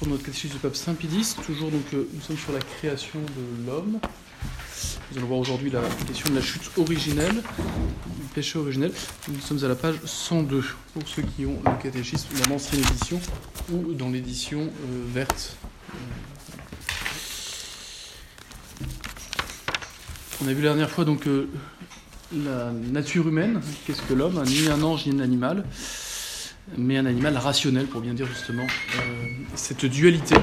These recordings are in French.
Pour notre catéchisme du pape Saint-Pédis, toujours donc, euh, nous sommes sur la création de l'homme. Nous allons voir aujourd'hui la question de la chute originelle, du péché originel. Nous sommes à la page 102 pour ceux qui ont le catéchisme dans l'ancienne édition ou dans l'édition euh, verte. On a vu la dernière fois donc euh, la nature humaine, qu'est-ce que l'homme, ni un ange ni un animal mais un animal rationnel, pour bien dire justement euh, cette dualité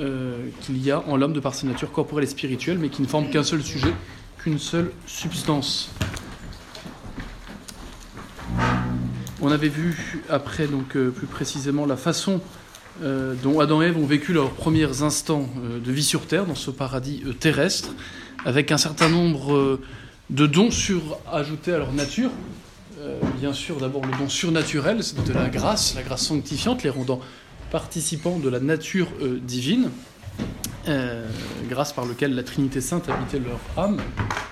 euh, qu'il y a en l'homme de par sa nature corporelle et spirituelle, mais qui ne forme qu'un seul sujet, qu'une seule substance. On avait vu après, donc euh, plus précisément, la façon dont Adam et Ève ont vécu leurs premiers instants de vie sur Terre, dans ce paradis terrestre, avec un certain nombre de dons surajoutés à leur nature, euh, bien sûr d'abord le don surnaturel, c'est de la grâce, la grâce sanctifiante, les rendant participants de la nature euh, divine, euh, grâce par lequel la Trinité Sainte habitait leur âme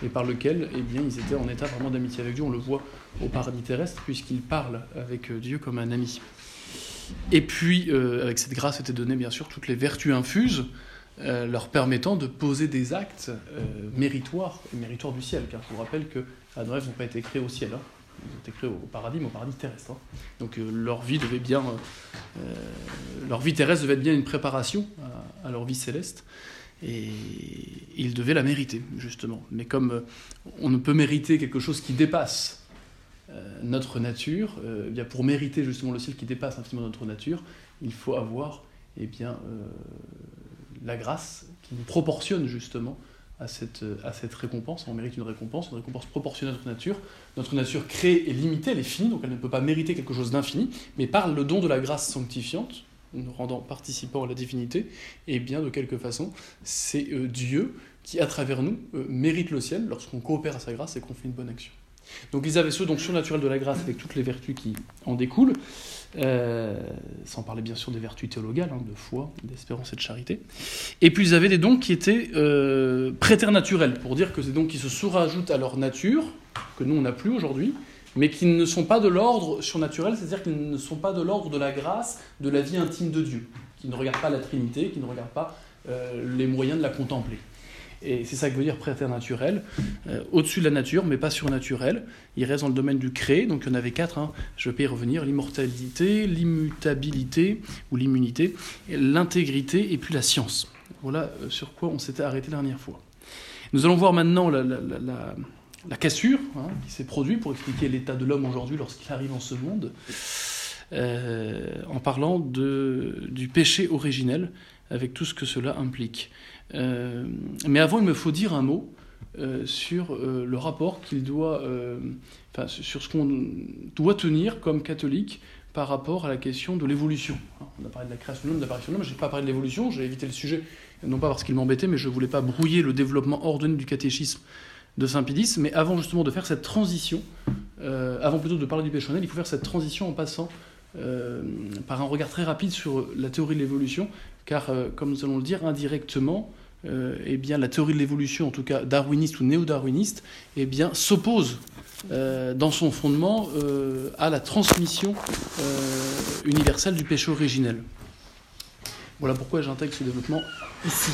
et par lequel eh bien, ils étaient en état vraiment d'amitié avec Dieu. On le voit au paradis terrestre puisqu'ils parlent avec Dieu comme un ami. Et puis, avec cette grâce étaient données bien sûr toutes les vertus infuses leur permettant de poser des actes méritoires, méritoires du ciel. Car je vous rappelle que Adam n'ont pas été créés au ciel. Hein ils ont été créés au paradis, mais au paradis terrestre. Hein. Donc euh, leur vie devait bien, euh, euh, leur vie terrestre devait être bien une préparation à, leur vie céleste, et ils devaient la mériter justement. Mais comme on ne peut mériter quelque chose qui dépasse notre nature, eh bien pour mériter justement le ciel qui dépasse infiniment notre nature, il faut avoir eh bien, la grâce qui nous proportionne justement à cette, à cette récompense. On mérite une récompense, une récompense proportionnelle à notre nature. Notre nature créée est limitée, elle est finie, donc elle ne peut pas mériter quelque chose d'infini, mais par le don de la grâce sanctifiante, nous rendant participants à la divinité, et bien de quelque façon, c'est euh, Dieu qui, à travers nous, euh, mérite le ciel lorsqu'on coopère à sa grâce et qu'on fait une bonne action. Donc ils avaient ce don surnaturel de la grâce avec toutes les vertus qui en découlent, euh, sans parler bien sûr des vertus théologales, hein, de foi, d'espérance et de charité. Et puis ils avaient des dons qui étaient euh, préternaturels, pour dire que c'est dons qui se surajoutent à leur nature, que nous on n'a plus aujourd'hui, mais qui ne sont pas de l'ordre surnaturel, c'est-à-dire qu'ils ne sont pas de l'ordre de la grâce, de la vie intime de Dieu, qui ne regardent pas la Trinité, qui ne regardent pas euh, les moyens de la contempler. Et c'est ça que veut dire préternaturel, euh, au-dessus de la nature, mais pas surnaturel. Il reste dans le domaine du créé, donc il y en avait quatre, hein. je vais y revenir, l'immortalité, l'immutabilité ou l'immunité, l'intégrité et puis la science. Voilà euh, sur quoi on s'était arrêté la dernière fois. Nous allons voir maintenant la, cassure hein, qui s'est produite pour expliquer l'état de l'homme aujourd'hui lorsqu'il arrive en ce monde, euh, en parlant du péché originel avec tout ce que cela implique. Euh, mais avant, il me faut dire un mot euh, sur euh, le rapport qu'il doit, enfin, sur ce qu'on doit tenir comme catholique par rapport à la question de l'évolution. On a parlé de la création de l'homme, de l'apparition de l'homme, je n'ai pas parlé de l'évolution, j'ai évité le sujet, non pas parce qu'il m'embêtait, mais je ne voulais pas brouiller le développement ordonné du catéchisme de Saint-Pédis, mais avant justement de faire cette transition, avant plutôt de parler du péchonnel, il faut faire cette transition en passant par un regard très rapide sur la théorie de l'évolution, car comme nous allons le dire, indirectement, euh, eh bien, la théorie de l'évolution, en tout cas darwiniste ou néo-darwiniste, eh s'oppose euh, dans son fondement euh, à la transmission universelle du péché originel. Voilà pourquoi j'intègre ce développement ici.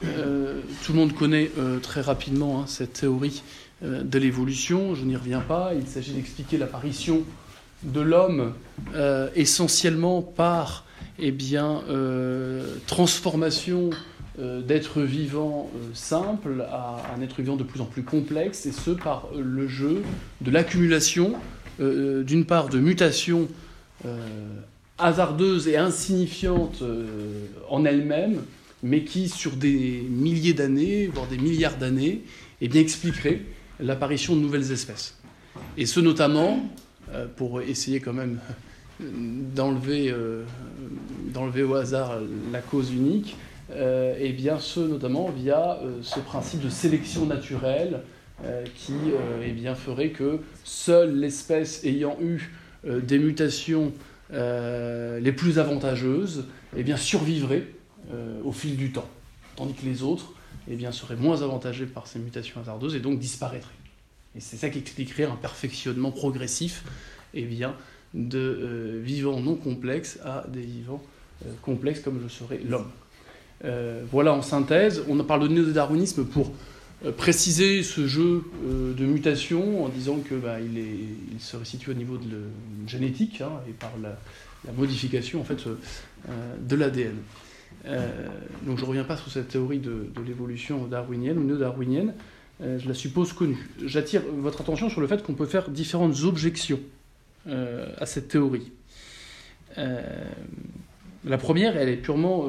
tout le monde connaît très rapidement hein, cette théorie de l'évolution, je n'y reviens pas, il s'agit d'expliquer l'apparition de l'homme essentiellement par eh bien, transformation d'être vivant euh, simple à un être vivant de plus en plus complexe, et ce par le jeu de l'accumulation, euh, d'une part, de mutations hasardeuses et insignifiantes en elles-mêmes, mais qui, sur des milliers d'années, voire des milliards d'années, eh expliqueraient l'apparition de nouvelles espèces. Et ce notamment, pour essayer quand même d'enlever au hasard la cause unique, euh, et bien ce notamment via euh, ce principe de sélection naturelle euh, qui eh bien, ferait que seule l'espèce ayant eu des mutations les plus avantageuses eh bien, survivrait au fil du temps, tandis que les autres eh bien, seraient moins avantagés par ces mutations hasardeuses et donc disparaîtraient. Et c'est ça qui expliquerait un perfectionnement progressif bien, de vivants non complexes à des vivants complexe comme le serait l'homme. Voilà en synthèse, on parle de néo-darwinisme pour préciser ce jeu de mutation en disant que bah, il, est, situé au niveau de la génétique hein, et par la, modification en fait de l'ADN. donc je ne reviens pas sur cette théorie de, l'évolution darwinienne ou néo-darwinienne. Euh, je la suppose connue. J'attire votre attention sur le fait qu'on peut faire différentes objections euh, à cette théorie. Euh, la première, elle est purement.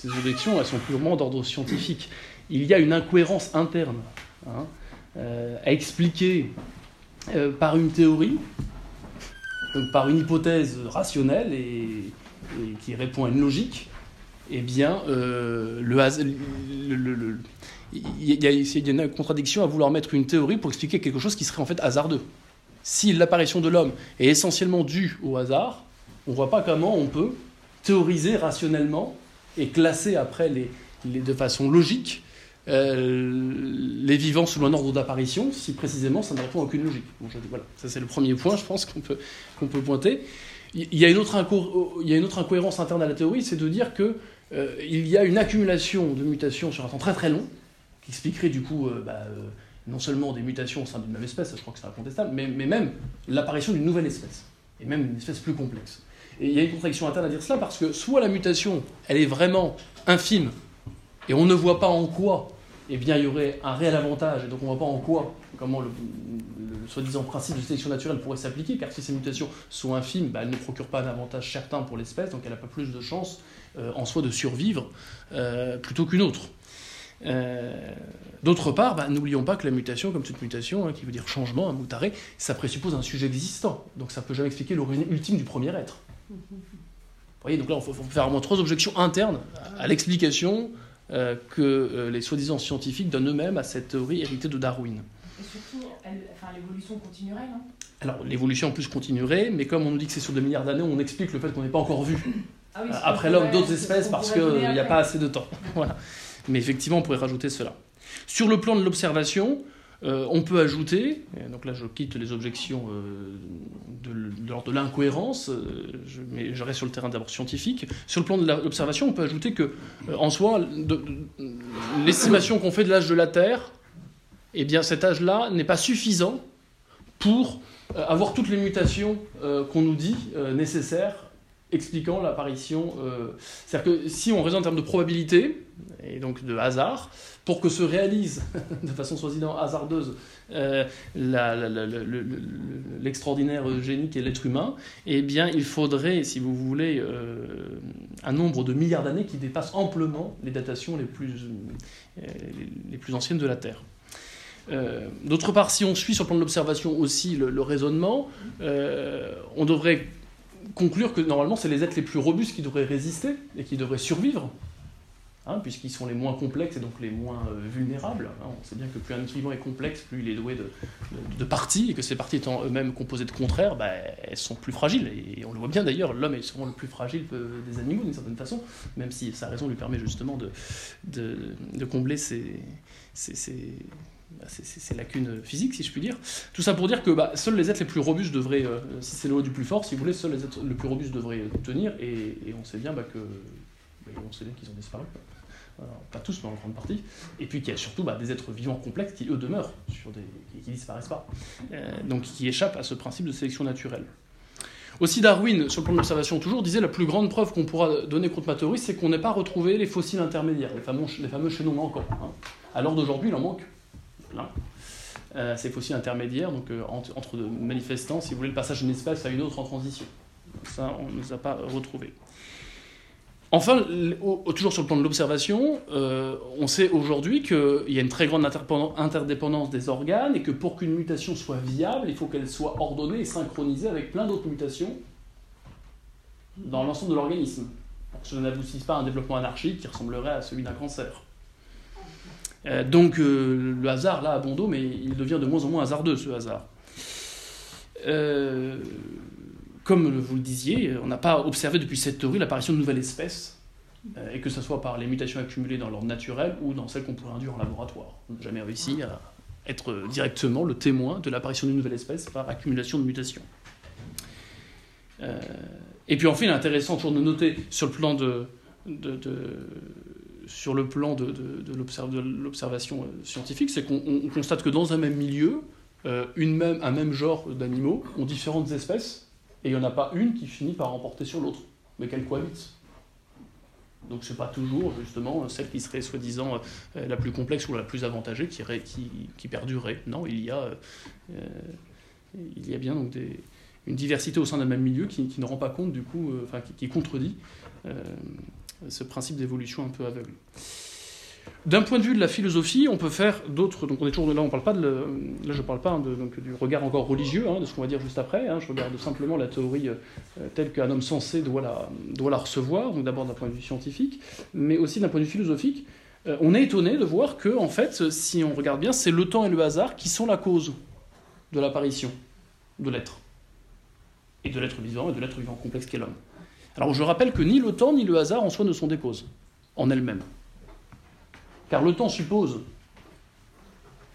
Ces objections, elles sont purement d'ordre scientifique. Il y a une incohérence interne hein, à expliquer par une théorie, par une hypothèse rationnelle et, qui répond à une logique, eh bien, le, le, il y, a, une contradiction à vouloir mettre une théorie pour expliquer quelque chose qui serait en fait hasardeux. Si l'apparition de l'homme est essentiellement due au hasard, on ne voit pas comment on peut théoriser rationnellement et classer après les, de façon logique euh, les vivants sous un ordre d'apparition, si précisément ça ne répond à aucune logique. voilà, ça c'est le premier point, je pense qu'on peut, qu'on peut pointer. Il y, a une autre il y a une autre incohérence interne à la théorie, c'est de dire qu'il euh, il y a une accumulation de mutations sur un temps très très long, qui expliquerait du coup euh, bah, euh, non seulement des mutations au sein d'une même espèce, je crois que c'est incontestable, mais, mais même l'apparition d'une nouvelle espèce, et même une espèce plus complexe. Et il y a une contradiction interne à dire cela parce que soit la mutation, elle est vraiment infime, et on ne voit pas en quoi eh bien, il y aurait un réel avantage, et donc on ne voit pas en quoi, comment le, soi-disant principe de sélection naturelle pourrait s'appliquer, car si ces mutations sont infimes, bah, elles ne procurent pas d'avantage certain pour l'espèce, donc elle n'a pas plus de chances euh, en soi de survivre plutôt qu'une autre. Euh, d'autre part, bah, n'oublions pas que la mutation, comme toute mutation, hein, qui veut dire changement, un moutaré, ça présuppose un sujet existant. Donc ça ne peut jamais expliquer l'origine ultime du premier être. Vous voyez, donc là, il faut, faire au moins trois objections internes à l'explication euh, que euh, les soi-disant scientifiques donnent eux-mêmes à cette théorie héritée de Darwin. Et surtout, l'évolution continuerait, non? Alors, l'évolution en plus continuerait, mais comme on nous dit que c'est sur des milliards d'années, on explique le fait qu'on n'est pas encore vu. Ah après l'homme d'autres espèces parce qu'il n'y a pas assez de temps. voilà. Mais effectivement, on pourrait rajouter cela. Sur le plan de l'observation, euh, on peut ajouter, donc là je quitte les objections euh, de, l'incohérence, euh, mais je reste sur le terrain d'abord scientifique. Sur le plan de l'observation, on peut ajouter que, en soi, l'estimation qu'on fait de l'âge de la Terre, eh bien cet âge-là n'est pas suffisant pour avoir toutes les mutations qu'on nous dit nécessaires expliquant l'apparition. Euh, c'est-à-dire que si on raisonne en termes de probabilité, et donc de hasard, pour que se réalise de façon soi-disant hasardeuse euh, l'extraordinaire génie qu'est l'être humain, eh bien il faudrait, si vous voulez, euh, un nombre de milliards d'années qui dépasse amplement les datations les plus, anciennes de la Terre. D'autre part, si on suit sur le plan de l'observation aussi le raisonnement, on devrait conclure que normalement, c'est les êtres les plus robustes qui devraient résister et qui devraient survivre, hein, puisqu'ils sont les moins complexes et donc les moins euh, vulnérables. Hein. On sait bien que plus un vivant est complexe, plus il est doué de, parties, et que ces parties étant eux-mêmes composées de contraires, bah, elles sont plus fragiles. Et on le voit bien d'ailleurs, l'homme est souvent le plus fragile des animaux d'une certaine façon, même si sa raison lui permet justement de, combler ses, ces, lacunes physiques, si je puis dire. Tout ça pour dire que bah, seuls les êtres les plus robustes devraient, euh, si c'est le du plus fort, si vous voulez, seuls les êtres les plus robustes devraient tenir, et, on sait bien bah, que on sait bien qu'ils ont disparu. pas tous, mais en grande partie. Et puis qu'il y a surtout des êtres vivants complexes qui, eux, demeurent, sur des, qui ne disparaissent pas. Euh, donc qui échappent à ce principe de sélection naturelle. Aussi Darwin, sur le plan de l'observation toujours, disait la plus grande preuve qu'on pourra donner contre ma théorie, c'est qu'on n'ait pas retrouvé les fossiles intermédiaires, les fameux, les fameux chaînons manquants. Hein. À l'heure d'aujourd'hui, il en manque euh, c'est fossiles intermédiaires, donc euh, entre, manifestants, si vous voulez, le passage d'une espèce à une autre en transition. Ça, on ne les a pas retrouvés. Enfin, toujours sur le plan de l'observation, euh, on sait aujourd'hui qu'il y a une très grande interdépendance des organes et que pour qu'une mutation soit viable, il faut qu'elle soit ordonnée et synchronisée avec plein d'autres mutations dans l'ensemble de l'organisme. Pour que n'aboutisse pas à un développement anarchique qui ressemblerait à celui d'un cancer. Euh, donc euh, le hasard, là, a bon dos, mais il devient de moins en moins hasardeux, ce hasard. Euh, comme vous le disiez, on n'a pas observé depuis cette théorie l'apparition de nouvelles espèces, et que ce soit par les mutations accumulées dans l'ordre naturel ou dans celles qu'on pourrait induire en laboratoire. On n'a jamais réussi à être directement le témoin de l'apparition d'une nouvelle espèce par accumulation de mutations. Et puis enfin, il est intéressant toujours de noter sur le plan de sur le plan de, l'observation euh, scientifique, c'est qu'on constate que dans un même milieu, euh, même, un même genre d'animaux ont différentes espèces, et il n'y en a pas une qui finit par remporter sur l'autre, mais qu'elles cohabitent. Donc c'est pas toujours justement celle qui serait soi-disant euh, la plus complexe ou la plus avantagée qui, perdurerait. Non, il y a, bien donc une diversité au sein d'un même milieu qui, ne rend pas compte du coup, enfin qui contredit ce principe d'évolution un peu aveugle. D'un point de vue de la philosophie, on peut faire d'autres. Donc on est toujours là, on parle pas de là, je parle pas de, donc, du regard encore religieux, hein, de ce qu'on va dire juste après. Hein, je regarde simplement la théorie euh, telle qu'un homme sensé doit la, doit la recevoir. Donc d'abord d'un point de vue scientifique, mais aussi d'un point de vue philosophique. Euh, on est étonné de voir que, en fait, si on regarde bien, c'est le temps et le hasard qui sont la cause de l'apparition de l'être et de l'être vivant et de l'être vivant complexe qu'est l'homme. Alors je rappelle que ni le temps ni le hasard en soi ne sont des causes, en elles-mêmes. Car le temps suppose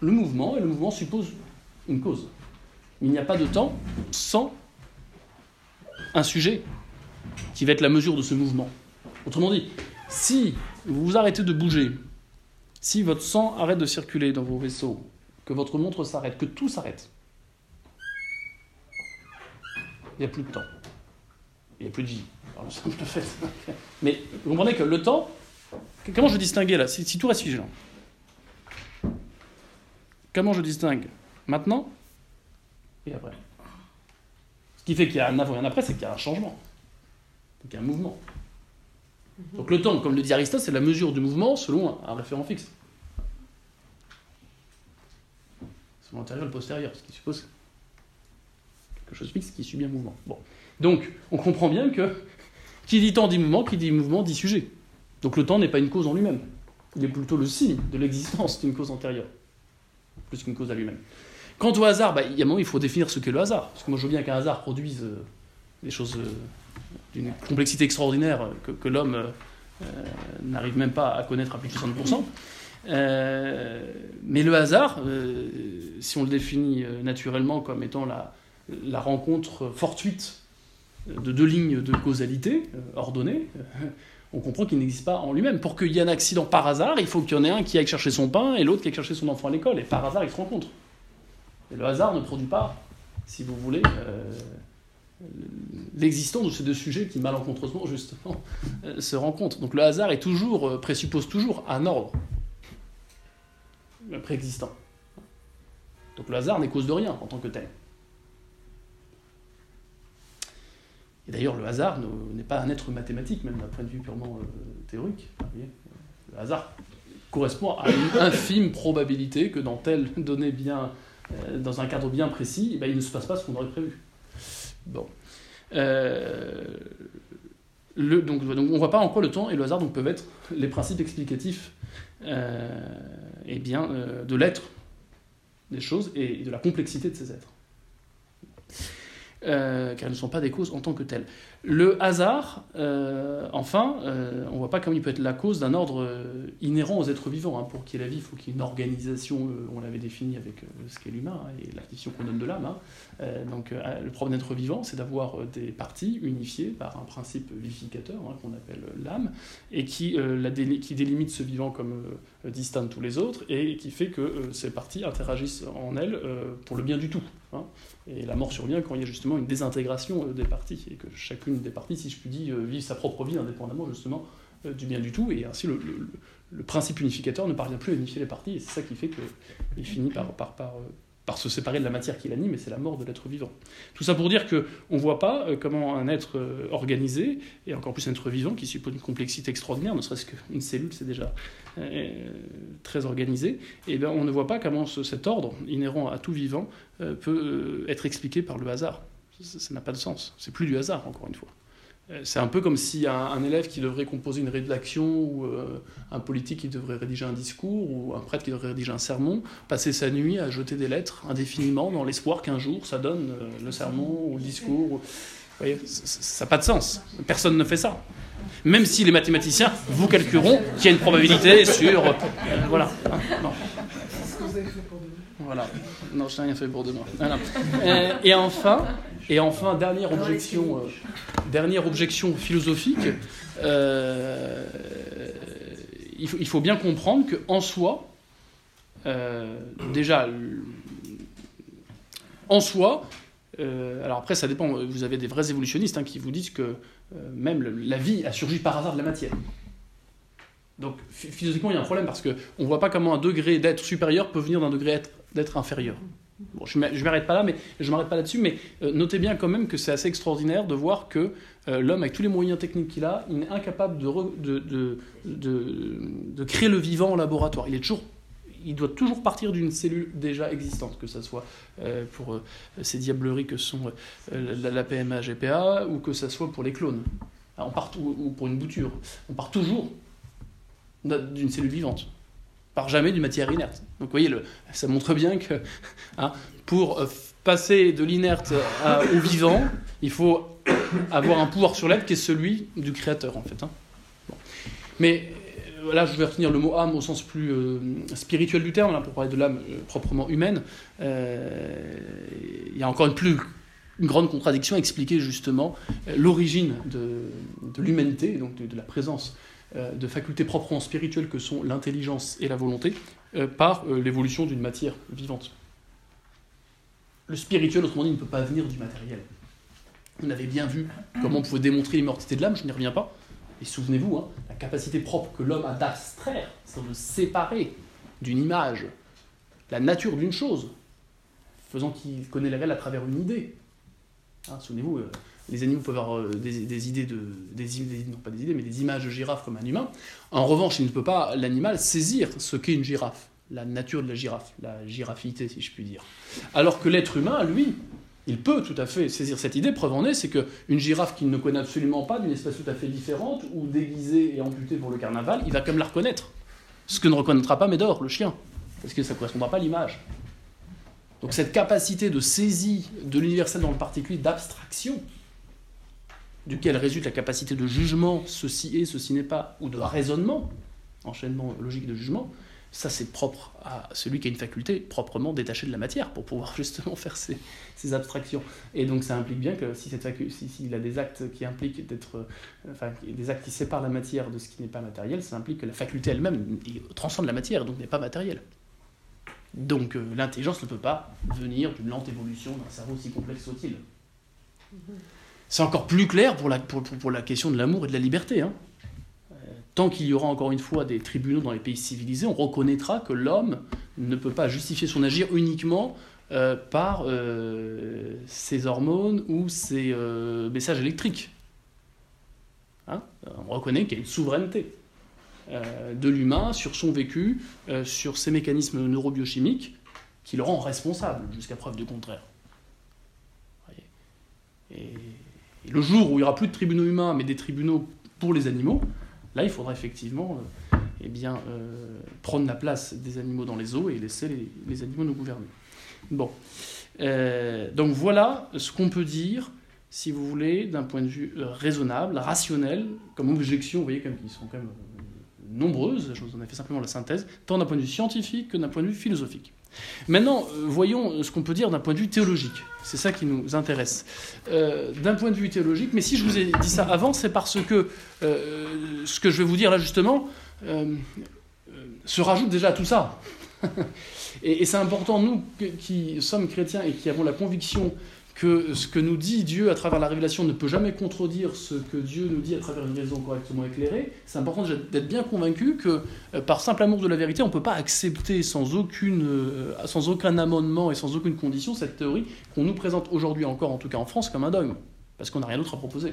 le mouvement et le mouvement suppose une cause. Il n'y a pas de temps sans un sujet qui va être la mesure de ce mouvement. Autrement dit, si vous vous arrêtez de bouger, si votre sang arrête de circuler dans vos vaisseaux, que votre montre s'arrête, que tout s'arrête, il n'y a plus de temps. Il n'y a plus de vie le simple fait. Mais vous comprenez que le temps, comment je distinguer là si, tout reste figé Comment je distingue maintenant et après? Ce qui fait qu'il y a un avant et un après, c'est qu'il y a un changement. il y a un mouvement. Donc le temps, comme le dit Aristote, c'est la mesure du mouvement selon un, référent fixe. Selon l'antérieur et le postérieur, ce qui suppose quelque chose fixe qui subit un mouvement. Bon. Donc, on comprend bien que qui dit temps dit mouvement, qui dit mouvement dit sujet. Donc le temps n'est pas une cause en lui-même. Il est plutôt le signe de l'existence d'une cause antérieure, plus qu'une cause à lui-même. Quant au hasard, bah, il y a un moment, il faut définir ce qu'est le hasard. Parce que moi, je veux bien qu'un hasard produise euh, des choses euh, d'une complexité extraordinaire euh, que, l'homme n'arrive même pas à connaître à plus de 60%. mais le hasard, si on le définit naturellement comme étant la, la rencontre fortuite de deux lignes de causalité euh, ordonnées, euh, on comprend qu'il n'existe pas en lui-même. Pour qu'il y ait un accident par hasard, il faut qu'il y en ait un qui aille chercher son pain et l'autre qui aille chercher son enfant à l'école. Et par hasard, ils se rencontrent. Et le hasard ne produit pas, si vous voulez, euh, l'existence de ces deux sujets qui malencontreusement, justement, se rencontrent. Donc le hasard est toujours, présuppose toujours un ordre préexistant. Donc le hasard n'est cause de rien en tant que tel. Et d'ailleurs, le hasard n'est pas un être mathématique, même d'un point de vue purement euh, théorique. le hasard correspond à une infime probabilité que dans telle donnée bien, euh, dans un cadre bien précis, eh ben, il ne se passe pas ce qu'on aurait prévu. Bon. Euh, le, donc, donc, on voit pas en quoi le temps et le hasard donc, peuvent être les principes explicatifs eh bien, de l'être des choses et de la complexité de ces êtres. Euh, car elles ne sont pas des causes en tant que telles. Le hasard, euh, enfin, euh, on ne voit pas comment il peut être la cause d'un ordre inhérent aux êtres vivants. Hein. Pour qu'il y ait la vie, il faut qu'il y ait une organisation, on l'avait défini avec ce qu'est l'humain hein, et la qu'on donne de l'âme. Hein. donc le problème d'être vivant, c'est d'avoir des parties unifiées par un principe vivificateur qu'on appelle l'âme, et qui, qui délimite ce vivant comme distinct de tous les autres, et qui fait que ces parties interagissent en elles pour le bien du tout. Et la mort survient quand il y a justement une désintégration euh, des parties, et que chacune des parties, si je puis dire, euh, vit sa propre vie indépendamment justement euh, du bien du tout, et ainsi le, principe unificateur ne parvient plus à unifier les parties, et c'est ça qui fait qu'il finit par, par se séparer de la matière qui l'anime, et c'est la mort de l'être vivant. Tout ça pour dire qu'on ne voit pas euh, comment un être euh, organisé, et encore plus un être vivant, qui suppose une complexité extraordinaire, ne serait-ce qu'une cellule, c'est déjà euh, très organisé, et bien on ne voit pas comment cet ordre inhérent à tout vivant peut être expliqué par le hasard. Ça n'a pas de sens. C'est plus du hasard, encore une fois. Euh, c'est un peu comme si un, élève qui devrait composer une rédaction ou euh, un politique qui devrait rédiger un discours ou un prêtre qui devrait rédiger un sermon passait sa nuit à jeter des lettres indéfiniment dans l'espoir qu'un jour ça donne euh, le sermon ou le discours. Vous voyez, ça n'a pas de sens. Personne ne fait ça. Même si les mathématiciens vous calculeront qu'il y a une probabilité sur. voilà. Hein, non. Voilà. Non, je n'ai rien fait pour demain. et enfin, Et enfin, dernière objection, euh, dernière objection philosophique, euh, il, faut, il, faut, bien comprendre qu'en soi, euh, déjà, en soi, alors après ça dépend, vous avez des vrais évolutionnistes hein, qui vous disent que même la vie a surgi par hasard de la matière. Donc philosophiquement, il y a un problème parce qu'on ne voit pas comment un degré d'être supérieur peut venir d'un degré d'être inférieur. Bon, je m'arrête pas là, mais je m'arrête pas là-dessus, mais euh, notez bien quand même que c'est assez extraordinaire de voir que euh, l'homme, avec tous les moyens techniques qu'il a, il est incapable de, de, de, créer le vivant en laboratoire. Il, est toujours, il doit toujours partir d'une cellule déjà existante, que ce soit euh, pour ces diableries que sont la, la, PMA, GPA, ou que ce soit pour les clones, on part, ou pour une bouture. On part toujours d'une cellule vivante par jamais d'une matière inerte. Donc vous voyez, le, ça montre bien que hein, pour euh, passer de l'inerte au vivant, il faut avoir un pouvoir sur l'être qui est celui du créateur en fait. Hein. Mais euh, là, je vais retenir le mot âme au sens plus euh, spirituel du terme, là, pour parler de l'âme proprement humaine. il y a encore une plus grande contradiction à expliquer justement l'origine de, de l'humanité, donc de, la présence de facultés proprement spirituelles que sont l'intelligence et la volonté euh, par euh, l'évolution d'une matière vivante. Le spirituel, autrement dit, ne peut pas venir du matériel. On avait bien vu comment on pouvait démontrer l'immortalité de l'âme, je n'y reviens pas. Et souvenez-vous, hein, la capacité propre que l'homme a d'abstraire, c'est de séparer d'une image la nature d'une chose, faisant qu'il connaît les réels à travers une idée. Hein, souvenez-vous, les animaux peuvent avoir euh, des, idées de des, non pas des idées mais des images de girafe comme un humain. En revanche, il ne peut pas l'animal saisir ce qu'est une girafe, la nature de la girafe, la girafité si je puis dire. Alors que l'être humain, lui, il peut tout à fait saisir cette idée. Preuve en est, c'est qu'une girafe qu'il ne connaît absolument pas, d'une espèce tout à fait différente, ou déguisée et amputée pour le carnaval, il va comme la reconnaître. Ce que ne reconnaîtra pas Médor, le chien, parce que ça ne correspondra pas à l'image. Donc cette capacité de saisie de l'universel dans le particulier, d'abstraction, duquel résulte la capacité de jugement, ceci est, ceci n'est pas, ou de raisonnement, enchaînement logique de jugement, ça c'est propre à celui qui a une faculté proprement détachée de la matière pour pouvoir justement faire ces, abstractions. Et donc ça implique bien que si cette s'il a des actes qui impliquent d'être, euh, des actes qui séparent la matière de ce qui n'est pas matériel, ça implique que la faculté elle-même transcende la matière, donc n'est pas matérielle. Donc euh, l'intelligence ne peut pas venir d'une lente évolution d'un cerveau aussi complexe soit-il. C'est encore plus clair pour la, pour, pour la question de l'amour et de la liberté. Hein. Euh, tant qu'il y aura encore une fois des tribunaux dans les pays civilisés, on reconnaîtra que l'homme ne peut pas justifier son agir uniquement euh, par euh, ses hormones ou ses messages électriques. Hein? on reconnaît qu'il y a une souveraineté de l'humain sur son vécu, sur ses mécanismes neurobiochimiques, qui le rend responsable jusqu'à preuve du contraire. Et le jour où il n'y aura plus de tribunaux humains, mais des tribunaux pour les animaux, là, il faudra effectivement euh, eh bien, euh, prendre la place des animaux dans les eaux et laisser les, animaux nous gouverner. Bon. Euh, donc voilà ce qu'on peut dire, si vous voulez, d'un point de vue raisonnable, rationnel, comme objection, vous voyez, comme qui sont quand même nombreuses, je vous en ai fait simplement la synthèse, tant d'un point de vue scientifique que d'un point de vue philosophique. Maintenant, euh, voyons ce qu'on peut dire d'un point de vue théologique. C'est ça qui nous intéresse. Euh, d'un point de vue théologique, mais si je vous ai dit ça avant, c'est parce que euh, ce que je vais vous dire là justement se rajoute déjà à tout ça. et c'est important, nous qui sommes chrétiens et qui avons la conviction que ce que nous dit Dieu à travers la révélation ne peut jamais contredire ce que Dieu nous dit à travers une raison correctement éclairée, c'est important d'être bien convaincu que euh, par simple amour de la vérité, on ne peut pas accepter sans, aucune, euh, sans aucun amendement et sans aucune condition cette théorie qu'on nous présente aujourd'hui encore, en tout cas en France, comme un dogme, parce qu'on n'a rien d'autre à proposer.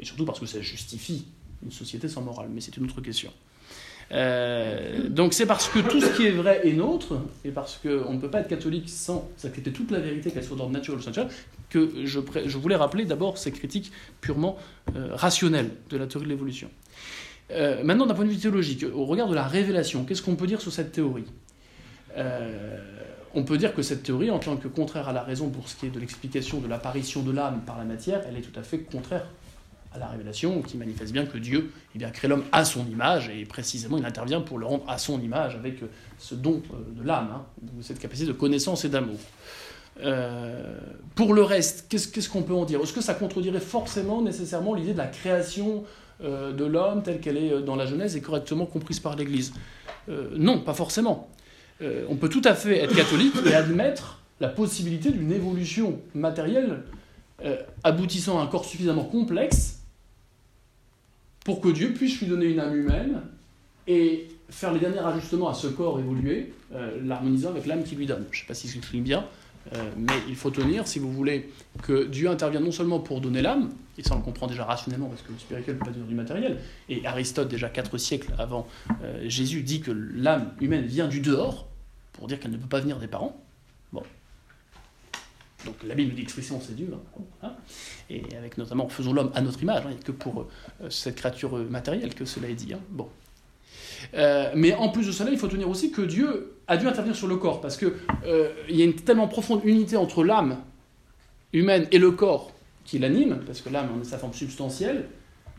Et surtout parce que ça justifie une société sans morale, mais c'est une autre question. Euh, donc c'est parce que tout ce qui est vrai est nôtre, et parce qu'on ne peut pas être catholique sans accepter toute la vérité, qu'elle soit d'ordre naturel ou que je, je, voulais rappeler d'abord ces critiques purement euh, rationnelles de la théorie de l'évolution. Euh, maintenant, d'un point de vue théologique, au regard de la révélation, qu'est-ce qu'on peut dire sur cette théorie? On peut dire que cette théorie, en tant que contraire à la raison pour ce qui est de l'explication de l'apparition de l'âme par la matière, elle est tout à fait contraire à la révélation, qui manifeste bien que Dieu eh bien, crée l'homme à son image, et précisément il intervient pour le rendre à son image avec ce don euh, de l'âme, hein, cette capacité de connaissance et d'amour. Euh, pour le reste, qu'est-ce qu'on peut en dire? Est-ce que ça contredirait forcément, nécessairement, l'idée de la création euh, de l'homme telle qu'elle est dans la Genèse et correctement comprise par l'Église? Non, pas forcément. on peut tout à fait être catholique et admettre la possibilité d'une évolution matérielle aboutissant à un corps suffisamment complexe pour que Dieu puisse lui donner une âme humaine et faire les derniers ajustements à ce corps évolué, euh, l'harmonisant avec l'âme qui lui donne. Je ne sais pas si j'exprime bien, euh, mais il faut tenir, si vous voulez, que Dieu intervienne non seulement pour donner l'âme, et ça on le comprend déjà rationnellement parce que le spirituel ne peut pas donner du matériel, et Aristote, déjà quatre siècles avant euh, Jésus, dit que l'âme humaine vient du dehors, pour dire qu'elle ne peut pas venir des parents. Donc la Bible dit expressément c'est Dieu, hein, et avec notamment faisons l'homme à notre image, hein, que pour cette créature matérielle que cela est dit. Hein. Bon. Euh, mais en plus de cela, il faut tenir aussi que Dieu a dû intervenir sur le corps, parce qu'il euh, y a une tellement profonde unité entre l'âme humaine et le corps qui l'anime, parce que l'âme en est sa forme substantielle,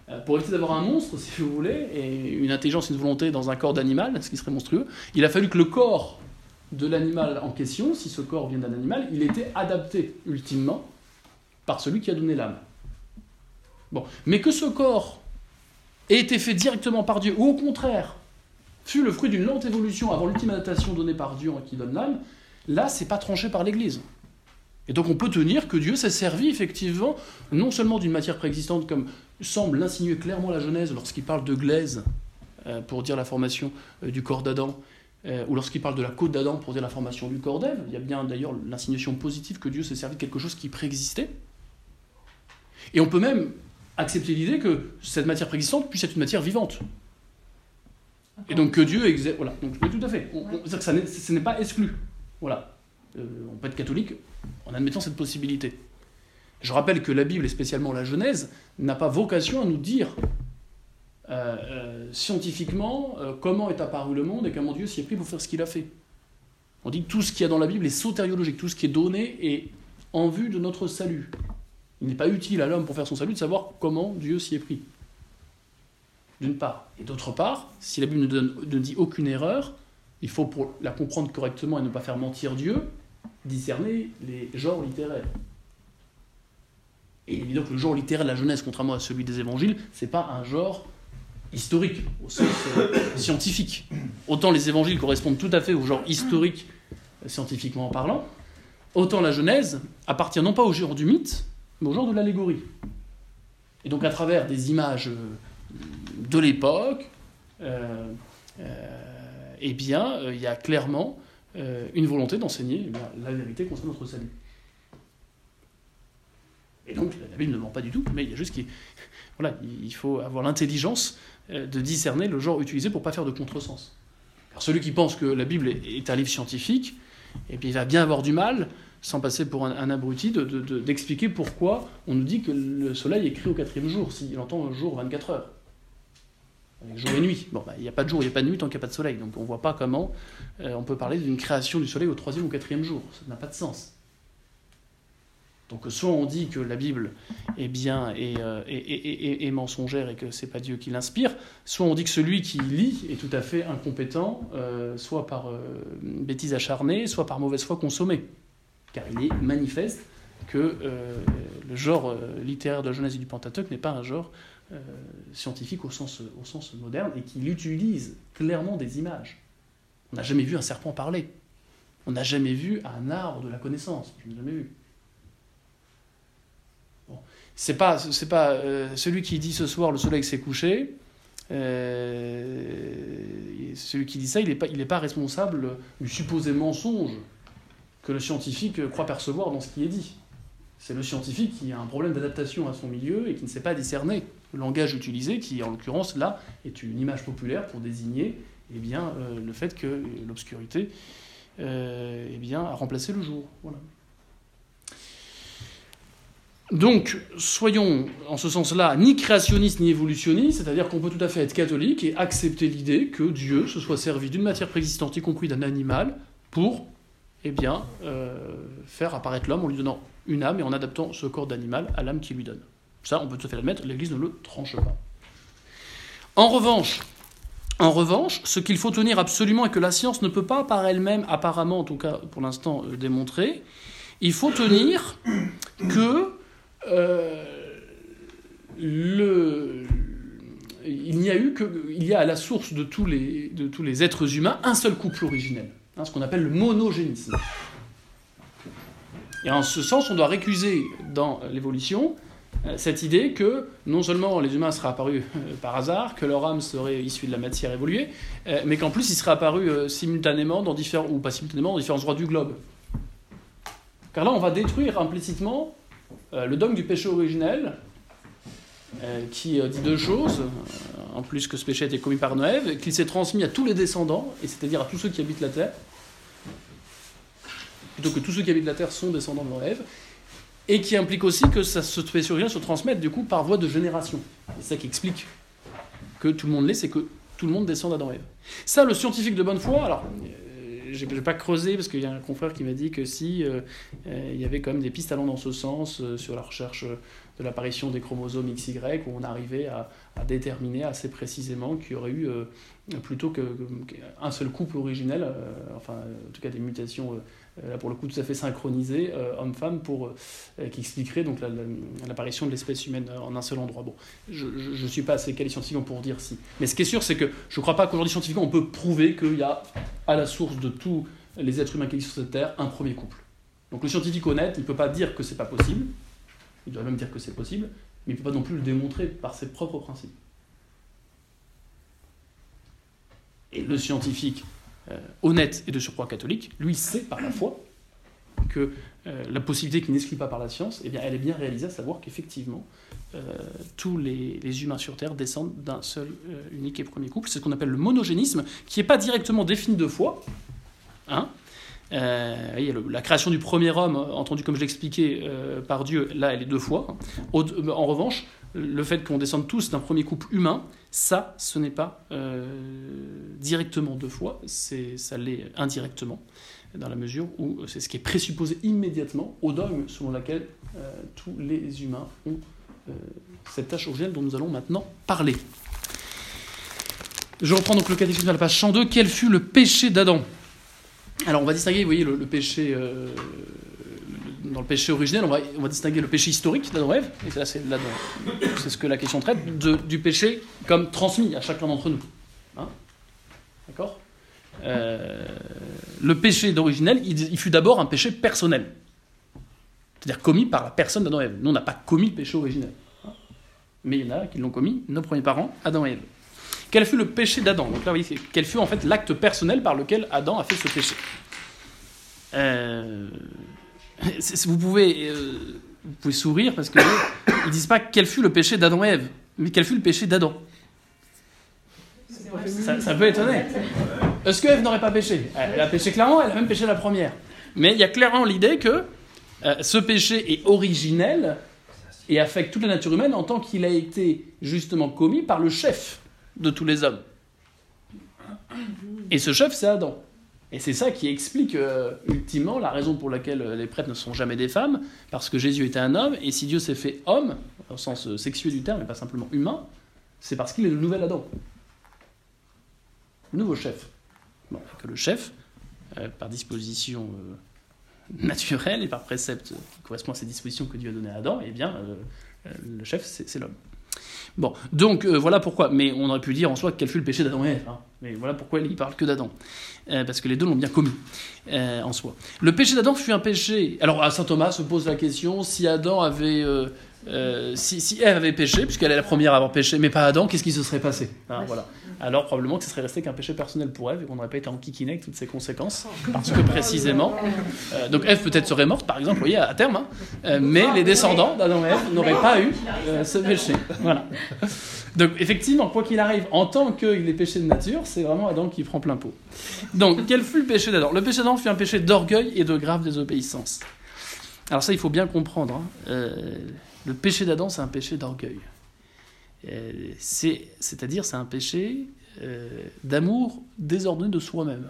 euh, pour éviter d'avoir un monstre, si vous voulez, et une intelligence, une volonté dans un corps d'animal, ce qui serait monstrueux, il a fallu que le corps de l'animal en question, si ce corps vient d'un animal, il était adapté ultimement par celui qui a donné l'âme. Bon, mais que ce corps ait été fait directement par Dieu, ou au contraire, fut le fruit d'une lente évolution avant l'ultime adaptation donnée par Dieu qui donne l'âme, là, c'est pas tranché par l'Église. Et donc on peut tenir que Dieu s'est servi effectivement non seulement d'une matière préexistante comme semble l'insinuer clairement la Genèse lorsqu'il parle de glaise euh, pour dire la formation euh, du corps d'Adam, euh, ou lorsqu'il parle de la côte d'Adam pour dire la formation du corps d'Ève. Il y a bien d'ailleurs l'insinuation positive que Dieu s'est servi de quelque chose qui préexistait. Et on peut même accepter l'idée que cette matière préexistante puisse être une matière vivante. Et donc que Dieu exerce. Voilà, donc, tout à fait. On, on, que ça ce n'est pas exclu. Voilà. Euh, on peut être catholique en admettant cette possibilité. Je rappelle que la Bible, et spécialement la Genèse, n'a pas vocation à nous dire scientifiquement comment est apparu le monde et comment Dieu s'y est pris pour faire ce qu'il a fait. On dit que tout ce qu'il y a dans la Bible est sotériologique, tout ce qui est donné est en vue de notre salut. Il n'est pas utile à l'homme pour faire son salut de savoir comment Dieu s'y est pris d'une part. Et d'autre part, si la Bible ne, dit aucune erreur, il faut, pour la comprendre correctement et ne pas faire mentir Dieu, discerner les genres littéraires. Et évidemment que le genre littéraire de la jeunesse, contrairement à celui des évangiles, c'est pas un genre historique, au sens euh, scientifique. Autant les évangiles correspondent tout à fait au genre historique, euh, scientifiquement parlant, autant la Genèse appartient non pas au genre du mythe, mais au genre de l'allégorie. Et donc à travers des images euh, de l'époque, eh bien, il y a clairement une volonté d'enseigner eh la vérité concernant notre salut. Et donc, la Bible ne ment pas du tout, mais il y a juste qu'il il faut avoir l'intelligence de discerner le genre utilisé pour ne pas faire de contresens. Car celui qui pense que la Bible est un livre scientifique, eh bien, il va bien avoir du mal, sans passer pour un, abruti, d'expliquer pourquoi on nous dit que le soleil est créé au quatrième jour, s'il entend un jour 24 heures jour et nuit. Bon, bah, il n'y a pas de jour, il n'y a pas de nuit tant qu'il n'y a pas de soleil. Donc on ne voit pas comment euh, on peut parler d'une création du soleil au troisième ou quatrième jour. Ça n'a pas de sens. Donc soit on dit que la Bible est bien et, euh, mensongère et que c'est pas Dieu qui l'inspire, soit on dit que celui qui lit est tout à fait incompétent, euh, soit par bêtise acharnée, soit par mauvaise foi consommée. Car il est manifeste que le genre littéraire de la Genèse et du Pentateuque n'est pas un genre euh, scientifique au sens, au sens moderne et qu'il utilise clairement des images. On n'a jamais vu un serpent parler. On n'a jamais vu un arbre de la connaissance. Je n'ai jamais vu. C'est pas, pas euh, celui qui dit ce soir le soleil s'est couché. Euh, celui qui dit ça, il n'est pas, responsable du supposé mensonge que le scientifique croit percevoir dans ce qui est dit. C'est le scientifique qui a un problème d'adaptation à son milieu et qui ne sait pas discerner le langage utilisé, qui en l'occurrence là est une image populaire pour désigner eh bien, euh, le fait que l'obscurité eh a remplacé le jour. Donc, soyons en ce sens-là ni créationnistes ni évolutionnistes, c'est-à-dire qu'on peut tout à fait être catholique et accepter l'idée que Dieu se soit servi d'une matière préexistante, y compris d'un animal, pour eh bien, euh, faire apparaître l'homme en lui donnant une âme et en adaptant ce corps d'animal à l'âme qu'il lui donne. Ça, on peut tout à fait l'admettre, l'Église ne le tranche pas. En revanche, en revanche, ce qu'il faut tenir absolument et que la science ne peut pas par elle-même, apparemment en tout cas pour l'instant, euh, démontrer, il faut tenir que le, il n'y a eu que, y a à la source de tous les, de tous les êtres humains un seul couple originel, hein, ce qu'on appelle le monogénisme. Et en ce sens, on doit récuser dans l'évolution euh, cette idée que non seulement les humains seraient apparus euh, par hasard, que leur âme serait issue de la matière évoluée, euh, mais qu'en plus ils seraient apparus simultanément dans différents, ou pas simultanément, dans différents endroits du globe. Car là, on va détruire implicitement le dogme du péché originel, qui dit deux choses, en plus que ce péché a été commis par Noé, qu'il s'est transmis à tous les descendants, et c'est-à-dire à tous ceux qui habitent la terre, plutôt que tous ceux qui habitent la terre sont descendants de Noé, et qui implique aussi que ça se rien se transmette du coup par voie de génération. C'est ça qui explique que tout le monde l'est, c'est que tout le monde descend d'Adam et Ève. Ça, le scientifique de bonne foi, alors euh, n'ai pas creusé parce qu'il y a un confrère qui m'a dit que si euh, euh, il y avait quand même des pistes allant dans ce sens sur la recherche de l'apparition des chromosomes XY où on arrivait à, déterminer assez précisément qu'il y aurait eu plutôt qu'un seul couple originel, enfin en tout cas des mutations euh, là pour le coup tout à fait synchronisé, euh, homme-femme, pour euh, qui expliquerait donc l'apparition de l'espèce humaine en un seul endroit. Bon, je ne suis pas assez qualifié scientifique pour dire si. Mais ce qui est sûr, c'est que je ne crois pas qu'aujourd'hui scientifiquement on peut prouver qu'il y a à la source de tous les êtres humains qui existent sur cette Terre un premier couple. Donc le scientifique honnête, il ne peut pas dire que c'est pas possible, il doit même dire que c'est possible, mais il ne peut pas non plus le démontrer par ses propres principes. Et le scientifique euh, honnête et de surcroît catholique, lui sait par la foi que euh, la possibilité qui n'exclut pas par la science, eh bien, elle est bien réalisée, à savoir qu'effectivement, euh, tous les, humains sur Terre descendent d'un seul, unique et premier couple. C'est ce qu'on appelle le monogénisme, qui n'est pas directement défini de foi. Hein la création du premier homme, entendu comme je l'expliquais par Dieu, là, elle est deux fois. En revanche, le fait qu'on descende tous d'un premier couple humain, ça, ce n'est pas euh, directement deux fois, c'est, ça l'est indirectement, dans la mesure où c'est ce qui est présupposé immédiatement au dogme selon lequel euh, tous les humains ont euh, cette tâche originelle dont nous allons maintenant parler. Je reprends donc le catéchisme à la page 102. Quel fut le péché d'Adam? Alors on va distinguer, vous voyez, le, péché dans le péché originel, on va, on va distinguer le péché historique d'Adam et Ève, et là c'est, c'est ce que la question traite, du péché comme transmis à chacun d'entre nous. Hein D'accord? Euh, Le péché d'originel, il, il, fut d'abord un péché personnel, c'est-à-dire commis par la personne d'Adam et Ève. Nous, on n'a pas commis le péché originel. Hein Mais il y en a qui l'ont commis, nos premiers parents, Adam et Ève. Quel fut le péché d'Adam Donc là, vous voyez, quel fut en fait l'acte personnel par lequel Adam a fait ce péché euh, vous pouvez, euh, vous sourire parce que ils disent pas quel fut le péché d'Adam et Ève, mais quel fut le péché d'Adam. Ça, peut étonner. Est-ce que Ève n'aurait pas péché? Elle a péché clairement, elle a même péché la première. Mais il y a clairement l'idée que euh, ce péché est originel et affecte toute la nature humaine en tant qu'il a été justement commis par le chef de tous les hommes. Et ce chef, c'est Adam. Et c'est ça qui explique euh, ultimement la raison pour laquelle euh, les prêtres ne sont jamais des femmes, parce que Jésus était un homme, et si Dieu s'est fait homme, au sens euh, sexuel du terme, et pas simplement humain, c'est parce qu'il est le nouvel Adam. Le nouveau chef. Bon, que le chef, par disposition naturelle et par précepte qui correspond à ces dispositions que Dieu a données à Adam, eh bien, le chef, c'est l'homme. Bon, donc euh, voilà pourquoi. Mais on aurait pu dire en soi quel fut le péché d'Adam et Ève. Hein. Mais voilà pourquoi il parle que d'Adam. Euh, parce que les deux l'ont bien commis euh, en soi. Le péché d'Adam fut un péché. Alors saint Thomas se pose la question si Adam avait euh, si, si, Ève avait péché, puisqu'elle est la première à avoir péché, mais pas Adam, qu'est-ce qui se serait passé hein, voilà. Alors probablement que ce serait resté qu'un péché personnel pour Ève et qu'on n'aurait pas été en kikine avec toutes ses conséquences, parce que précisément, euh, donc Ève peut-être serait morte par exemple, vous voyez, à, terme, hein, euh, mais les descendants d'Adam et Ève n'auraient pas eu ce péché. Voilà. Donc effectivement, quoi qu'il arrive, en tant qu'il est péché de nature, c'est vraiment Adam qui prend plein pot. Donc quel fut le péché d'Adam? Le péché d'Adam fut un péché d'orgueil et de grave désobéissance. Alors ça, il faut bien comprendre. Hein. Le péché d'Adam, c'est un péché d'orgueil. Euh, c'est-à-dire, c'est un péché euh, d'amour désordonné de soi-même.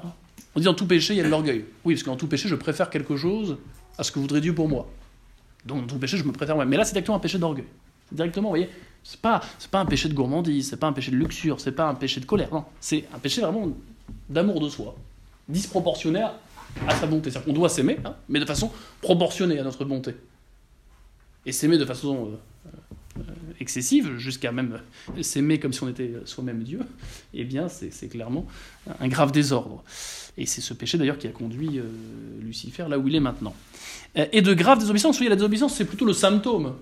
On dit dans tout péché, il y a de l'orgueil. Oui, parce que dans tout péché, je préfère quelque chose à ce que voudrait Dieu pour moi. Donc dans tout péché, je me préfère moi. Mais là, c'est directement un péché d'orgueil. Directement, vous voyez, c'est pas, pas un péché de gourmandise, c'est pas un péché de luxure, c'est pas un péché de colère. Non, c'est un péché vraiment d'amour de soi, disproportionné à sa bonté. C'est-à-dire qu'on doit s'aimer, hein, mais de façon proportionnée à notre bonté. Et s'aimer de façon euh, euh, excessive, jusqu'à même s'aimer comme si on était soi-même Dieu, eh bien, c'est clairement un grave désordre. Et c'est ce péché d'ailleurs qui a conduit euh, Lucifer là où il est maintenant. Et de graves désobéissances, oui, la désobéissance, c'est plutôt le symptôme.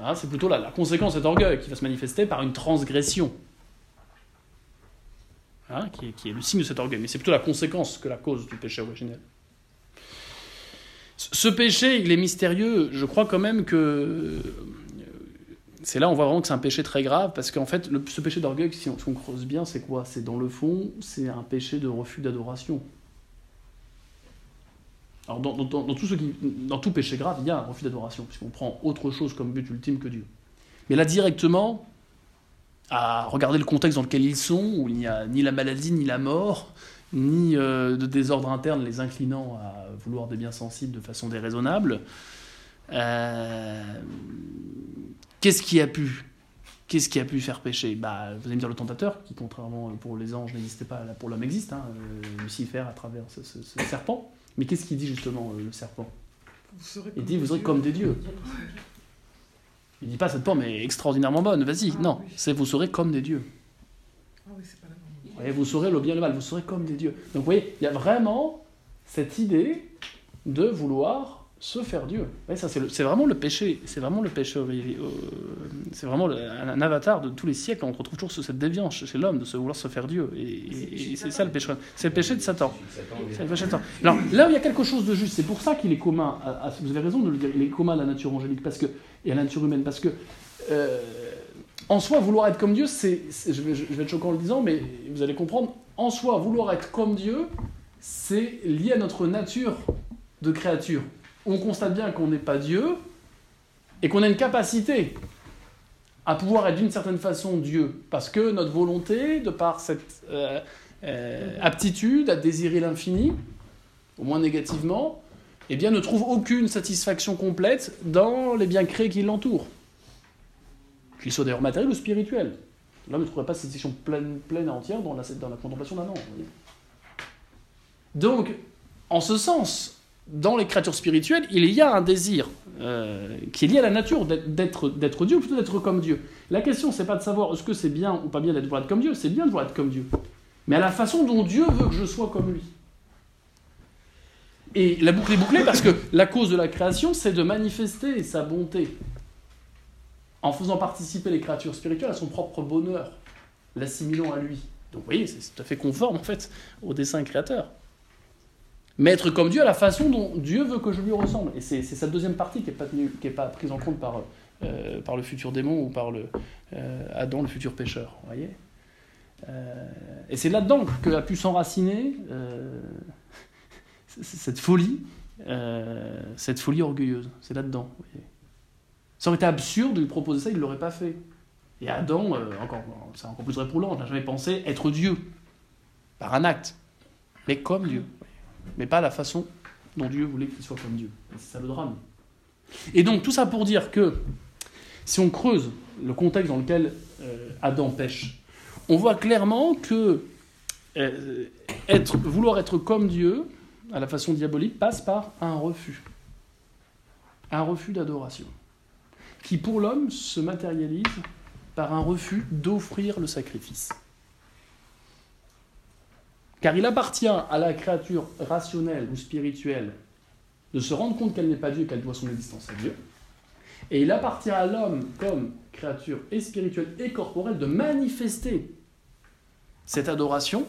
Hein, c'est plutôt la, conséquence de cet orgueil qui va se manifester par une transgression. Hein, qui, est, le signe de cet orgueil, mais c'est plutôt la conséquence que la cause du péché originel. Ce péché, il est mystérieux, je crois quand même que... C'est là on voit vraiment que c'est un péché très grave, parce qu'en fait, ce péché d'orgueil, si on, creuse bien, c'est quoi? C'est dans le fond, c'est un péché de refus d'adoration. Alors dans, tout ce qui, dans tout péché grave, il y a un refus d'adoration, puisqu'on prend autre chose comme but ultime que Dieu. Mais là, directement, à regarder le contexte dans lequel ils sont, où il n'y a ni la maladie ni la mort, ni euh, de désordre interne les inclinant à vouloir des biens sensibles de façon déraisonnable. Euh, qu'est-ce qui a pu Qu'est-ce qui a pu faire pécher? Bah, Vous allez me dire le tentateur, qui contrairement pour les anges n'existait pas, là pour l'homme existe, hein, euh, Lucifer à travers ce, serpent. Mais qu'est-ce qu'il dit justement le serpent? Il dit vous serez comme des dieux. Il dit pas cette pomme est extraordinairement bonne, vas-y. Ah, non, c'est vous serez comme des dieux. Vous saurez le bien et le mal, vous serez comme des dieux. Donc vous voyez, il y a vraiment cette idée de vouloir se faire Dieu. ça c'est vraiment le péché, c'est vraiment le péché, euh, c'est vraiment un, avatar de tous les siècles. On retrouve toujours cette déviance chez l'homme de se vouloir se faire Dieu. Et, c'est ça le péché. C'est le péché de Satan. C'est le péché de Satan. Alors là où il y a quelque chose de juste, c'est pour ça qu'il est commun. À, vous avez raison de le dire. Il est commun à la nature angélique parce que et à la nature humaine parce que euh, en soi vouloir être comme Dieu, c'est, je, vais, être choquant en le disant, mais vous allez comprendre. En soi vouloir être comme Dieu, c'est lié à notre nature de créature. On constate bien qu'on n'est pas Dieu et qu'on a une capacité à pouvoir être d'une certaine façon Dieu, parce que notre volonté, de par cette euh, euh, aptitude à désirer l'infini, au moins négativement, eh bien, ne trouve aucune satisfaction complète dans les biens créés qui l'entourent, qu'ils soient d'ailleurs matériels ou spirituels. L'homme ne trouverait pas satisfaction pleine, pleine et entière dans la, contemplation d'un ange. Donc, en ce sens, dans les créatures spirituelles, il y a un désir qui est lié à la nature d'être, d'être Dieu ou plutôt d'être comme Dieu. La question, c'est pas de savoir est-ce que c'est bien ou pas bien d'être être comme Dieu, c'est bien de vouloir être comme Dieu. Mais à la façon dont Dieu veut que je sois comme lui. Et la boucle est bouclée parce que la cause de la création, c'est de manifester sa bonté en faisant participer les créatures spirituelles à son propre bonheur, l'assimilant à lui. Donc vous voyez, c'est tout à fait conforme en fait au dessein créateur mais être comme Dieu à la façon dont Dieu veut que je lui ressemble. Et c'est cette deuxième partie qui n'est pas, prise en compte par, euh, par le futur démon ou par le, euh, Adam, le futur pécheur. voyez euh, Et c'est là-dedans que a pu s'enraciner cette folie, cette folie orgueilleuse. C'est là-dedans. Ça aurait été absurde de lui proposer ça, il ne l'aurait pas fait. Et Adam, encore, c'est encore plus l'ange, n'a jamais pensé être Dieu, par un acte, mais comme Dieu mais pas la façon dont Dieu voulait qu'il soit comme Dieu. C'est ça le drame. Et donc tout ça pour dire que si on creuse le contexte dans lequel euh, Adam pêche, on voit clairement que euh, être, vouloir être comme Dieu, à la façon diabolique, passe par un refus. Un refus d'adoration. Qui pour l'homme se matérialise par un refus d'offrir le sacrifice. Car il appartient à la créature rationnelle ou spirituelle de se rendre compte qu'elle n'est pas Dieu, qu'elle doit son existence à Dieu. Et il appartient à l'homme comme créature et spirituelle et corporelle de manifester cette adoration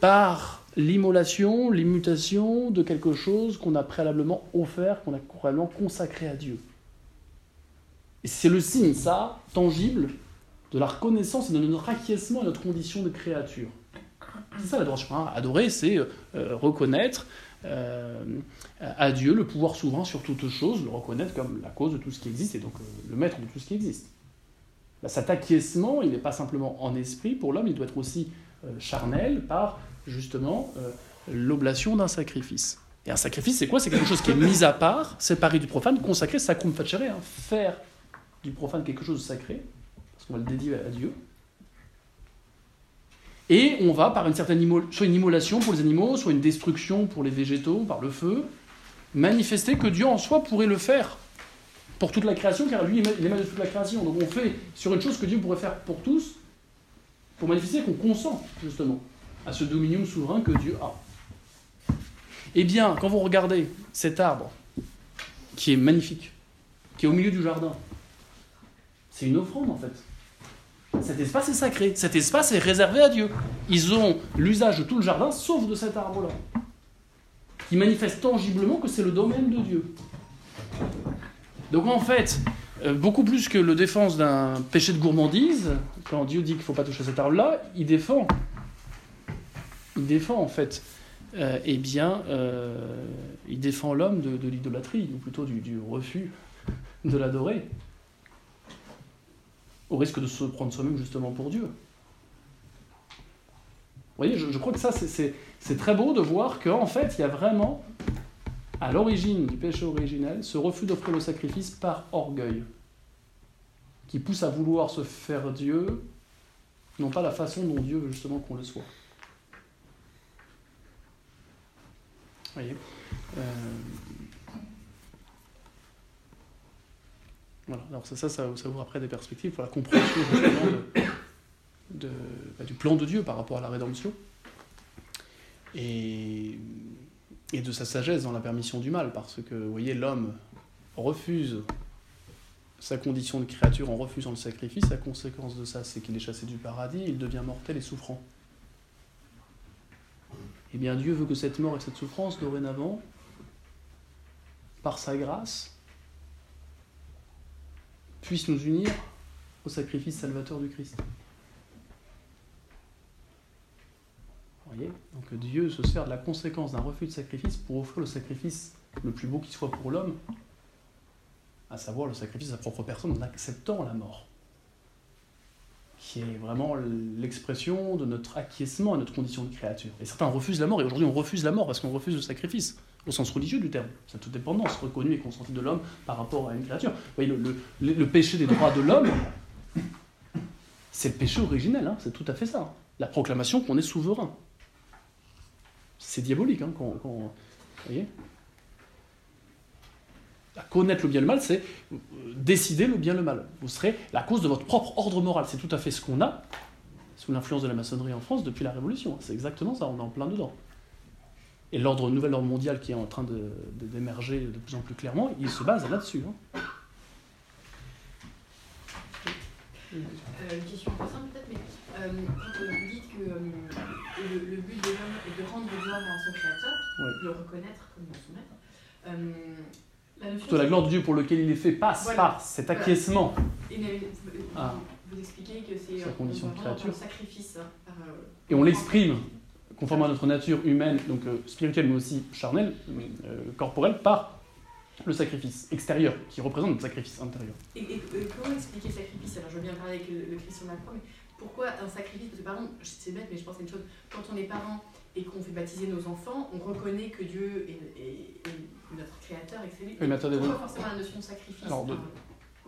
par l'immolation, l'immutation de quelque chose qu'on a préalablement offert, qu'on a préalablement consacré à Dieu. Et c'est le signe, ça, tangible, de la reconnaissance et de notre acquiescement à notre condition de créature. C'est ça l'adoration. Adorer, c'est euh, euh, reconnaître euh, à Dieu le pouvoir souverain sur toute chose, le reconnaître comme la cause de tout ce qui existe et donc le maître de tout ce qui existe. Bah, cet acquiescement, il n'est pas simplement en esprit pour l'homme, il doit être aussi charnel par justement l'oblation d'un sacrifice. Et un sacrifice, c'est quoi? C'est quelque chose qui est mis à part, séparé du profane, consacré, sacrum facere, hein, faire du profane quelque chose de sacré, parce qu'on va le dédier à Dieu, Et on va, par une certaine immol- soit une immolation pour les animaux, soit une destruction pour les végétaux, par le feu, manifester que Dieu en soi pourrait le faire pour toute la création, car lui, il est maître de toute la création. Donc on fait sur une chose que Dieu pourrait faire pour tous, pour manifester qu'on consent, justement, à ce dominium souverain que Dieu a. Eh bien, quand vous regardez cet arbre, qui est magnifique, qui est au milieu du jardin, c'est une offrande en fait. Cet espace est sacré, cet espace est réservé à Dieu. Ils ont l'usage de tout le jardin, sauf de cet arbre-là, qui manifeste tangiblement que c'est le domaine de Dieu. Donc en fait, euh, beaucoup plus que le défense d'un péché de gourmandise, quand Dieu dit qu'il ne faut pas toucher cet arbre-là, il défend. Il défend en fait. Euh, eh bien, euh, il défend l'homme de, l'idolâtrie, ou plutôt du refus de l'adorer, au risque de se prendre soi-même justement pour Dieu. Vous voyez, je, crois que ça, c'est très beau de voir qu'en fait, il y a vraiment, à l'origine du péché originel, ce refus d'offrir le sacrifice par orgueil, qui pousse à vouloir se faire Dieu, non pas la façon dont Dieu veut justement qu'on le soit. Vous voyez Euh, Voilà, alors ça, ça, ça, ouvre après des perspectives pour la compréhension justement de- bah, du plan de Dieu par rapport à la rédemption et, et de sa sagesse dans la permission du mal, parce que, vous voyez, l'homme refuse sa condition de créature en refusant le sacrifice, la conséquence de ça, c'est qu'il est chassé du paradis, il devient mortel et souffrant. Eh bien, Dieu veut que cette mort et cette souffrance, dorénavant, par sa grâce, puissent nous unir au sacrifice salvateur du Christ. Vous voyez Donc Dieu se sert de la conséquence d'un refus de sacrifice pour offrir le sacrifice le plus beau qui soit pour l'homme, à savoir le sacrifice de sa propre personne en acceptant la mort, qui est vraiment l'expression de notre acquiescement à notre condition de créature. Et certains refusent la mort, et aujourd'hui on refuse la mort parce qu'on refuse le sacrifice, au sens religieux du terme, cette dépendance reconnue et consentie de l'homme par rapport à une créature. Vous voyez, le, le- péché des droits de l'homme, c'est le péché originel, hein, c'est tout à fait ça. La proclamation qu'on est souverain. C'est diabolique, hein, vous voyez Connaître le bien et le mal, c'est euh, décider le bien et le mal. Vous serez la cause de votre propre ordre moral. C'est tout à fait ce qu'on a sous l'influence de la maçonnerie en France depuis la Révolution. C'est exactement ça, on est en plein dedans. Et l'ordre, le nouvel ordre mondial qui est en train de- de- d'émerger de, plus en plus clairement, il se base là-dessus. hein. Euh, une question un peu simple peut-être, mais euh, quand vous dites que euh, le, le but de l'homme est de rendre gloire à son créateur, Ouais. de le reconnaître comme son maître, euh, la gloire de Dieu pour lequel il est fait passe Voilà. par cet acquiescement. Et vous, vous- Ah. vous expliquez que c'est euh, de un sacrifice. hein, par, euh, Et on l'exprime, conformément à notre nature humaine, donc euh, spirituelle mais aussi charnelle, euh, corporelle, par le sacrifice extérieur, qui représente notre sacrifice intérieur. Et, et- et comment expliquer le sacrifice? Alors je veux bien parler avec le, le Christ sur la croix, mais pourquoi un sacrifice? Parce que par exemple, c'est bête, mais je pense à une chose, quand on est parent et qu'on fait baptiser nos enfants, on reconnaît que Dieu est, est- est notre créateur et que c'est lui. Oui, mais attendez, pourquoi forcément la notion de sacrifice. Alors, de- Enfin,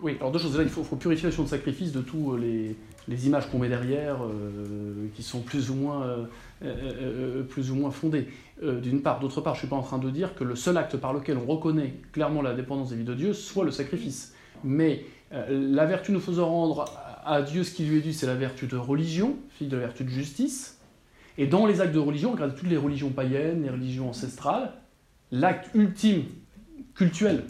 Oui, alors deux choses. Il faut, faut purifier la notion de sacrifice de tous les, les images qu'on met derrière, euh, qui sont plus ou moins, euh, euh, euh, plus ou moins fondées. Euh, D'une part. D'autre part, je ne suis pas en train de dire que le seul acte par lequel on reconnaît clairement la dépendance vies de Dieu soit le sacrifice. Mais euh, la vertu nous faisant rendre à Dieu ce qui lui est dû, c'est la vertu de religion, fille de la vertu de justice. Et dans les actes de religion, regardez toutes les religions païennes, les religions ancestrales, l'acte ultime, cultuel,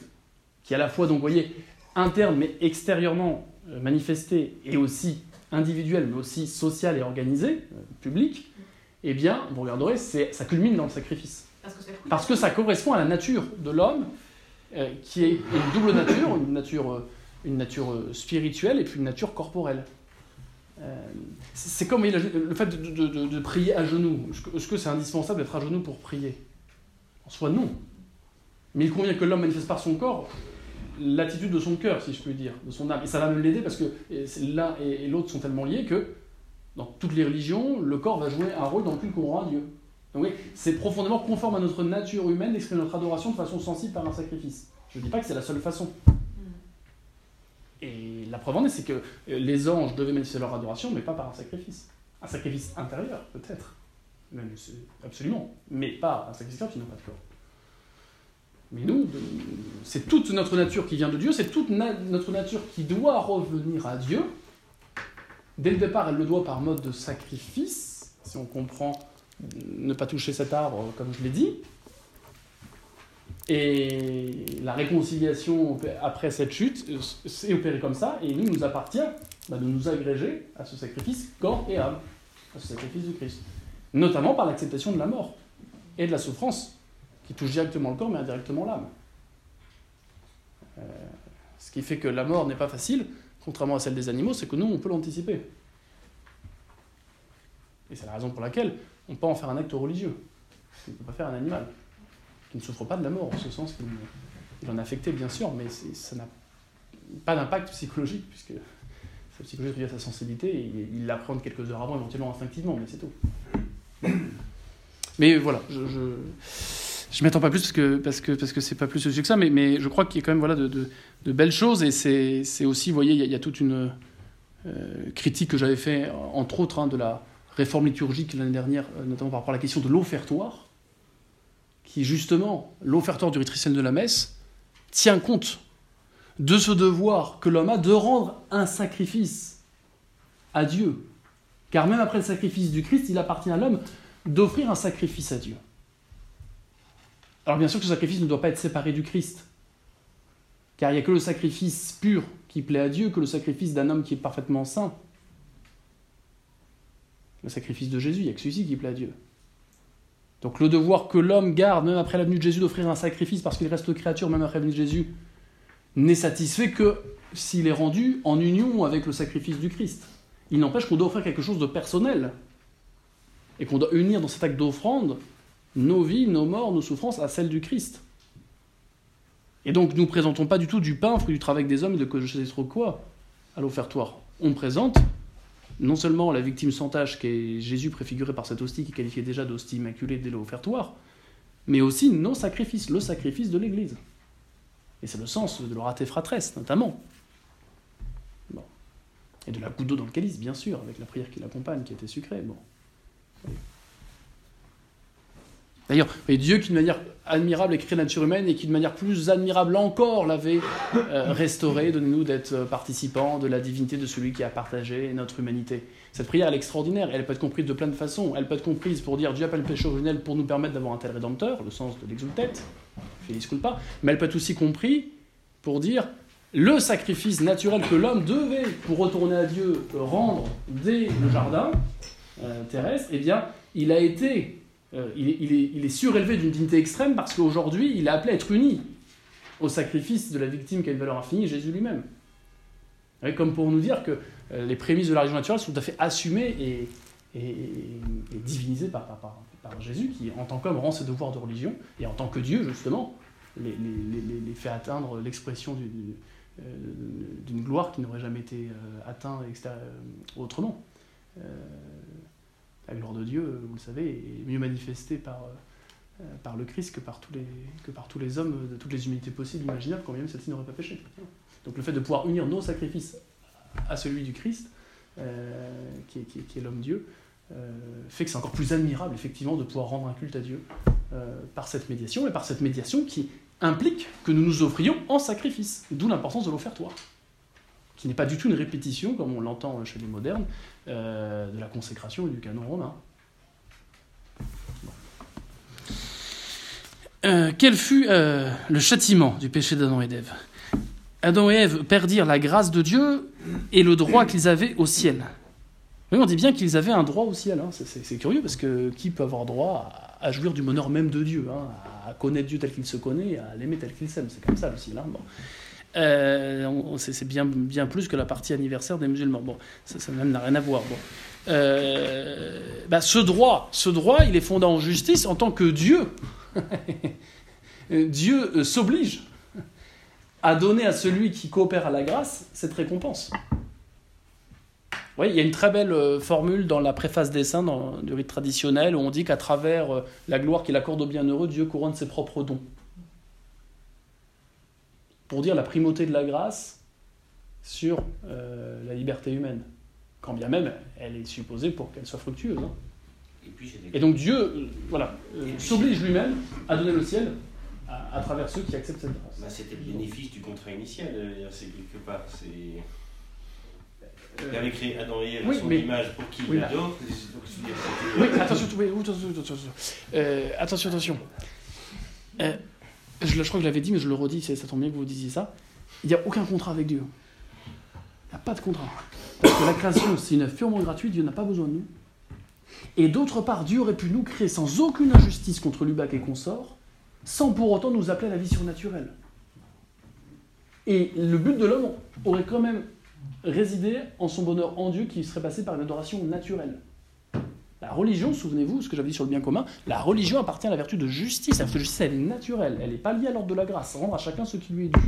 qui est à la fois, donc, voyez, interne mais extérieurement euh, manifesté, et aussi individuel, mais aussi social et organisé, euh, public, eh bien, vous regarderez, ça culmine dans le sacrifice. parce que ça coûte. Parce que ça correspond à la nature de l'homme, euh, qui est une double nature, une nature, une nature spirituelle et puis une nature corporelle. Euh, c'est comme le fait de, de- de- de prier à genoux. Est-ce que c'est indispensable d'être à genoux pour prier? En soi, non. Mais il convient que l'homme manifeste par son corps l'attitude de son cœur, si je puis dire, de son âme. Et ça va même l'aider parce que l'un et, l'autre sont tellement liés que dans toutes les religions, le corps va jouer un rôle dans le culte qu'on à Dieu. Donc oui, c'est profondément conforme à notre nature humaine d'exprimer notre adoration de façon sensible par un sacrifice. Je ne dis pas que c'est la seule façon. Et la preuve en est, c'est que euh, les anges devaient manifester leur adoration, mais pas par un sacrifice. Un sacrifice intérieur, peut-être. Absolument. Mais pas un sacrifice qui n'a pas de corps. Mais nous, c'est toute notre nature qui vient de Dieu, c'est toute notre nature qui doit revenir à Dieu. Dès le départ, elle le doit par mode de sacrifice, si on comprend ne pas toucher cet arbre, comme je l'ai dit. Et la réconciliation après cette chute c'est opérée comme ça, et il nous appartient bah, de nous agréger à ce sacrifice corps et âme, à ce sacrifice du Christ. Notamment par l'acceptation de la mort et de la souffrance, qui touche directement le corps mais indirectement l'âme. Euh, ce qui fait que la mort n'est pas facile, contrairement à celle des animaux, c'est que nous, on peut l'anticiper. Et c'est la raison pour laquelle on peut en faire un acte religieux. On ne peut pas faire un animal qui ne souffre pas de la mort, en ce sens qu'il en est affecté, bien sûr, mais ça n'a pas d'impact psychologique, puisque sa psychologie à sa sensibilité, et il l'apprend quelques heures avant, éventuellement instinctivement, mais c'est tout. Mais voilà, je, m'attends pas plus parce que parce que c'est pas plus sujet que ça, mais, je crois qu'il y a quand même de, belles choses et c'est aussi, vous voyez, il y, a, toute une euh, critique que j'avais fait entre autres hein, de la réforme liturgique l'année dernière, euh, notamment par rapport à la question de l'offertoire, qui justement l'offertoire du rite de la messe tient compte de ce devoir que l'homme a de rendre un sacrifice à Dieu. Car même après le sacrifice du Christ, il appartient à l'homme d'offrir un sacrifice à Dieu. Alors bien sûr que ce sacrifice ne doit pas être séparé du Christ. Car il n'y a que le sacrifice pur qui plaît à Dieu, que le sacrifice d'un homme qui est parfaitement saint. Le sacrifice de Jésus, il n'y a que celui-ci qui plaît à Dieu. Donc le devoir que l'homme garde, même après la venue de Jésus, d'offrir un sacrifice parce qu'il reste créature, même après la venue de Jésus, n'est satisfait que s'il est rendu en union avec le sacrifice du Christ. Il n'empêche qu'on doit offrir quelque chose de personnel et qu'on doit unir dans cet acte d'offrande nos vies, nos morts, nos souffrances à celles du Christ. Et donc nous ne présentons pas du tout du pain, fruit du travail des hommes et de je sais trop quoi à l'offertoire. On présente non seulement la victime sans tâche qui est Jésus préfiguré par cette hostie qui est qualifiée déjà d'hostie immaculée dès l'offertoire, mais aussi nos sacrifices, le sacrifice de l'Église. Et c'est le sens de l'oraté fratresse, notamment. Et de la goutte d'eau dans le calice, bien sûr, avec la prière qui l'accompagne, qui était sucrée. Bon. D'ailleurs, Dieu qui de manière admirable a créé la nature humaine et qui de manière plus admirable encore l'avait euh, restaurée, donnez-nous d'être euh, participants de la divinité de celui qui a partagé notre humanité. Cette prière, elle est extraordinaire, elle peut être comprise de plein de façons. Elle peut être comprise pour dire Dieu appelle le péché originel pour nous permettre d'avoir un tel rédempteur, le sens de l'exultet, Félix pas. mais elle peut être aussi comprise pour dire le sacrifice naturel que l'homme devait, pour retourner à Dieu, rendre dès le jardin euh, terrestre, eh bien, il a été euh, il, est, surélevé d'une dignité extrême parce qu'aujourd'hui, il est appelé à être uni au sacrifice de la victime qui a une valeur infinie, Jésus lui-même. Comme pour nous dire que euh, les prémices de la religion naturelle sont tout à fait assumées et, divinisées par, Jésus, qui en tant qu'homme rend ses devoirs de religion, et en tant que Dieu, justement, les, fait atteindre l'expression euh, d'une gloire qui n'aurait jamais été atteinte autrement la gloire de Dieu, vous le savez, est mieux manifestée par, euh, par le Christ que par, tous les, que par tous hommes de toutes les humanités possibles, imaginables, quand même celle-ci n'aurait pas péché. Donc le fait de pouvoir unir nos sacrifices à celui du Christ, euh, qui, est, l'homme-dieu, euh, fait que c'est encore plus admirable, effectivement, de pouvoir rendre un culte à Dieu par cette médiation, et par cette médiation qui implique que nous nous offrions en sacrifice, d'où l'importance de l'offertoire qui n'est pas du tout une répétition, comme on l'entend chez les modernes, euh, de la consécration et du canon romain. Euh, quel fut euh, le châtiment du péché d'Adam et d'Ève? Adam et Ève perdirent la grâce de Dieu et le droit qu'ils avaient au ciel. Oui, on dit bien qu'ils avaient un droit au ciel. Hein. C'est curieux parce que qui peut avoir droit à, jouir du bonheur même de Dieu, hein, à connaître Dieu tel qu'il se connaît, à l'aimer tel qu'il s'aime? C'est comme ça le ciel. Hein. Bon. Euh, c'est bien, plus que la partie anniversaire des musulmans. Bon, ça, ça même n'a rien à voir. Bon. Euh, bah, ce droit, ce droit, il est fondé en justice en tant que Dieu. Dieu euh, s'oblige à donner à celui qui coopère à la grâce cette récompense. Oui, il y a une très belle formule dans la préface des saints dans, du rite traditionnel où on dit qu'à travers la gloire qu'il accorde aux bienheureux, Dieu couronne ses propres dons pour dire la primauté de la grâce sur euh, la liberté humaine. quand bien même elle est supposée pour qu'elle soit fructueuse. hein. Et puis j'ai des Et donc Dieu, euh, voilà, euh, s'oblige lui-même à donner le ciel à, à travers ceux qui acceptent cette grâce. Bah, c'était le bénéfice du contrat initial, c'est quelque part. C'est... Il avait créé Adam et Ève à oui, son mais- image pour qu'il oui, dire, c'était- Oui, attention, oui, attention, attention, attention. Attention, je, je crois que je l'avais dit, mais je le redis, ça tombe bien que vous disiez ça. Il n'y a aucun contrat avec Dieu. Il n'y a pas de contrat. Parce que la création, c'est une œuvre purement gratuite, Dieu n'a pas besoin de nous. Et d'autre part, Dieu aurait pu nous créer sans aucune injustice contre Lubac et consorts, sans pour autant nous appeler à la vie surnaturelle. Et le but de l'homme aurait quand même résidé en son bonheur en Dieu qui serait passé par une adoration naturelle. La religion, souvenez-vous, ce que j'avais dit sur le bien commun, la religion appartient à la vertu de justice. La vertu de justice, elle est naturelle, elle n'est pas liée à l'ordre de la grâce, rendre à chacun ce qui lui est dû.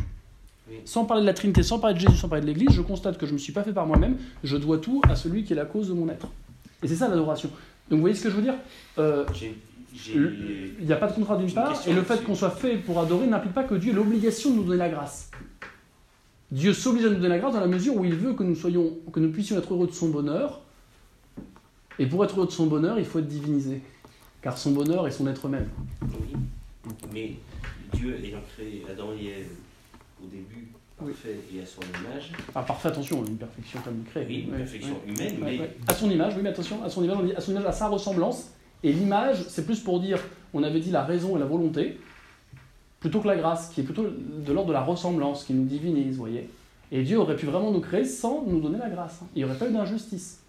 Sans parler de la Trinité, sans parler de Jésus, sans parler de l'Église, je constate que je ne me suis pas fait par moi-même, je dois tout à celui qui est la cause de mon être. Et c'est ça l'adoration. Donc vous voyez ce que je veux dire? Euh, Il n'y a pas de contrat d'une part, et le fait qu'on soit fait pour adorer n'implique pas que Dieu ait l'obligation de nous donner la grâce. Dieu s'oblige à nous donner la grâce dans la mesure où il veut que nous, soyons, que nous puissions être heureux de son bonheur. Et pour être heureux de son bonheur, il faut être divinisé. Car son bonheur est son être même. Oui. Mais Dieu ayant créé Adam et Ève au début Oui. parfait et à son image, Ah, parfait, attention, une perfection comme créée. oui, une Ouais, perfection ouais. humaine, Ouais, mais. À son image, oui, mais attention, à son image, on dit à son image, à sa ressemblance. Et l'image, c'est plus pour dire, on avait dit la raison et la volonté, plutôt que la grâce, qui est plutôt de l'ordre de la ressemblance, qui nous divinise, vous voyez. Et Dieu aurait pu vraiment nous créer sans nous donner la grâce. hein. Il n'y aurait pas eu d'injustice.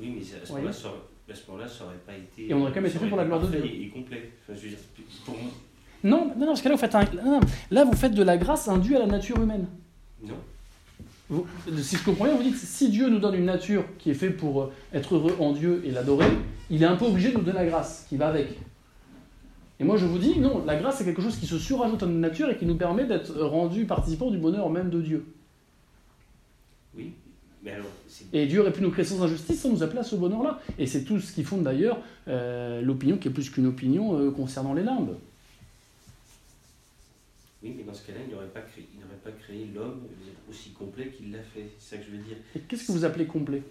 Oui, mais à ce moment-là, ça aurait- ça pas été. Et on aurait quand même été pour la gloire de Dieu. Et complet. Enfin, je veux dire, pour moi, Non, non, non, parce que là, vous faites, un- non, là, vous faites de la grâce un dû à la nature humaine. non. Vous- si je comprends bien, vous dites si Dieu nous donne une nature qui est faite pour euh, être heureux en Dieu et l'adorer, il est un peu obligé de nous donner la grâce qui va avec. Et moi je vous dis, non, la grâce c'est quelque chose qui se surajoute à notre nature et qui nous permet d'être rendus participants du bonheur même de Dieu. Oui, alors, Et Dieu aurait pu nous créer sans injustice sans nous appeler à ce bonheur-là. Et c'est tout ce qui fonde d'ailleurs euh, l'opinion qui est plus qu'une opinion euh, concernant les limbes. Oui, mais dans ce cas-là, il n'aurait pas créé, il n'aurait pas créé l'homme aussi complet qu'il l'a fait. C'est ça que je veux dire. Et qu'est-ce que vous appelez complet?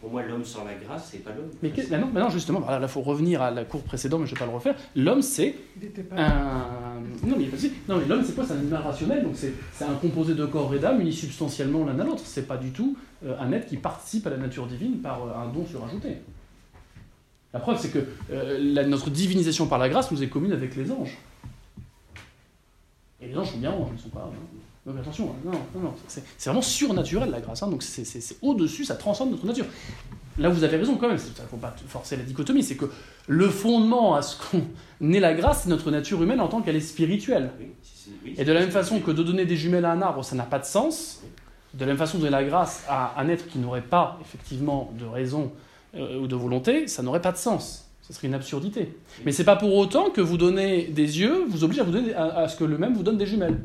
Pour moi, l'homme sans la grâce, c'est pas l'homme. Mais maintenant, maintenant, justement, là il faut revenir à la cour précédente, mais je ne vais pas le refaire. L'homme c'est Il n'était pas. un... Non, mais, non, mais l'homme, c'est quoi C'est un animal rationnel, donc c'est un composé de corps et d'âme unis substantiellement l'un à l'autre. C'est pas du tout euh, un être qui participe à la nature divine par euh, un don surajouté. La preuve, c'est que euh, notre divinisation par la grâce nous est commune avec les anges. Et les anges sont bien anges, ils ne sont pas. hein. Donc attention, hein, non, non, non, c'est vraiment surnaturel la grâce, hein, donc c'est au-dessus, ça transcende notre nature. Là, vous avez raison quand même, il ne faut pas forcer la dichotomie, c'est que le fondement à ce qu'on est la grâce, c'est notre nature humaine en tant qu'elle est spirituelle. Oui, c'est- oui, Et de la même façon que de donner des jumelles à un arbre, ça n'a pas de sens, de la même façon de donner la grâce à un être qui n'aurait pas effectivement de raison euh, ou de volonté, ça n'aurait pas de sens. Ce serait une absurdité. Mais c'est pas pour autant que vous donnez des yeux, vous oblige à, vous donner, à, à ce que le même vous donne des jumelles.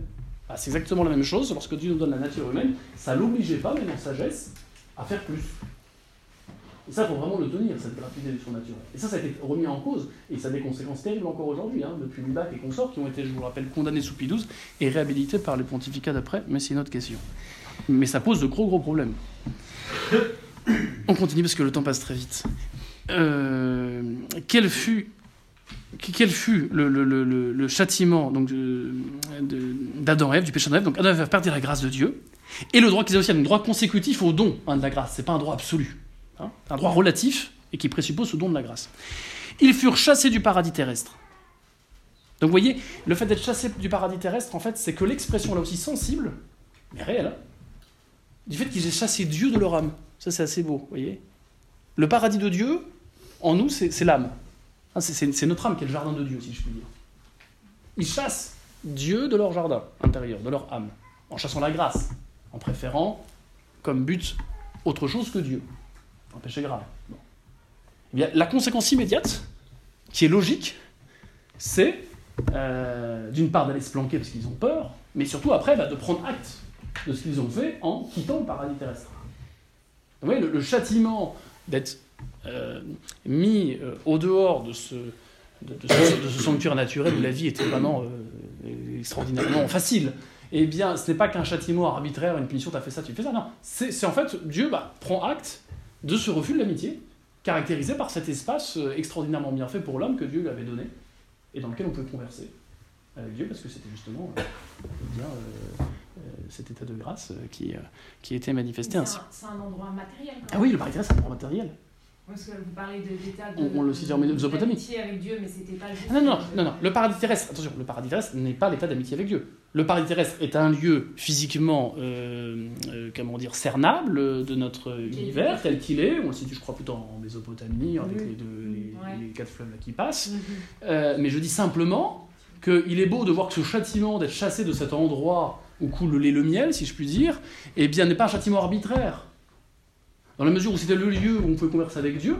Ah, c'est exactement la même chose lorsque Dieu nous donne la nature humaine, ça l'obligeait pas, même en sagesse, à faire plus. Et ça, il faut vraiment le tenir, cette gratuité de son nature. Et ça, ça a été remis en cause, et ça a des conséquences terribles encore aujourd'hui, hein, depuis Lubac et consorts, qui ont été, je vous le rappelle, condamnés sous Pie XII et réhabilités par les pontificats d'après, mais c'est une autre question. Mais ça pose de gros gros problèmes. On continue parce que le temps passe très vite. Euh, quel fut, quel fut le, châtiment donc, d'Adam et Ève, du péché d'Adam Ève? Donc Adam et Ève perdre la grâce de Dieu, et le droit qu'ils avaient aussi, un droit consécutif au don hein, de la grâce. C'est pas un droit absolu. Hein. un droit relatif et qui présuppose ce don de la grâce. Ils furent chassés du paradis terrestre. Donc vous voyez, le fait d'être chassé du paradis terrestre, en fait, c'est que l'expression là aussi sensible, mais réelle, hein, du fait qu'ils aient chassé Dieu de leur âme. Ça, c'est assez beau, vous voyez. Le paradis de Dieu, en nous, c'est l'âme. Hein, c'est notre âme qui est le jardin de Dieu, si je puis dire. Ils chassent Dieu de leur jardin intérieur, de leur âme, en chassant la grâce, en préférant comme but autre chose que Dieu. Un péché grave. Eh la conséquence immédiate, qui est logique, c'est euh, d'une part d'aller se planquer parce qu'ils ont peur, mais surtout après bah, de prendre acte de ce qu'ils ont fait en quittant le paradis terrestre. Vous voyez, le, châtiment d'être euh, mis euh, au dehors de ce, sanctuaire naturel où la vie était vraiment extraordinairement facile, eh bien, ce n'est pas qu'un châtiment arbitraire, une punition, tu as fait ça, tu fais ça. Non, c'est c'est en fait, Dieu bah, prend acte de ce refus de l'amitié, caractérisé par cet espace euh, extraordinairement bien fait pour l'homme que Dieu lui avait donné, et dans lequel on pouvait converser avec Dieu, parce que c'était justement euh, bien, euh, euh, cet état de grâce qui, qui était manifesté ainsi. c'est un endroit matériel. quand Ah oui, le paradis terrestre, c'est un droit matériel. Parce que vous parlez de- d'état de. On- on le cite en Mésopotamie. avec Dieu, mais c'était pas juste. Ah non, non, non, non, le paradis terrestre, attention, le paradis terrestre n'est pas l'état d'amitié avec Dieu. Le paradis terrestre est un lieu physiquement, euh, euh, comment dire, cernable de notre univers tel qu'il est. On le situe, je crois, plutôt en Mésopotamie, avec Oui. les, deux, les, Ouais. les quatre fleuves là qui passent. Mhm. Euh, mais je dis simplement qu'il est beau de voir que ce châtiment d'être chassé de cet endroit où coule le lait et le miel, si je puis dire, eh bien, n'est pas un châtiment arbitraire. Dans la mesure où c'était le lieu où on pouvait converser avec Dieu,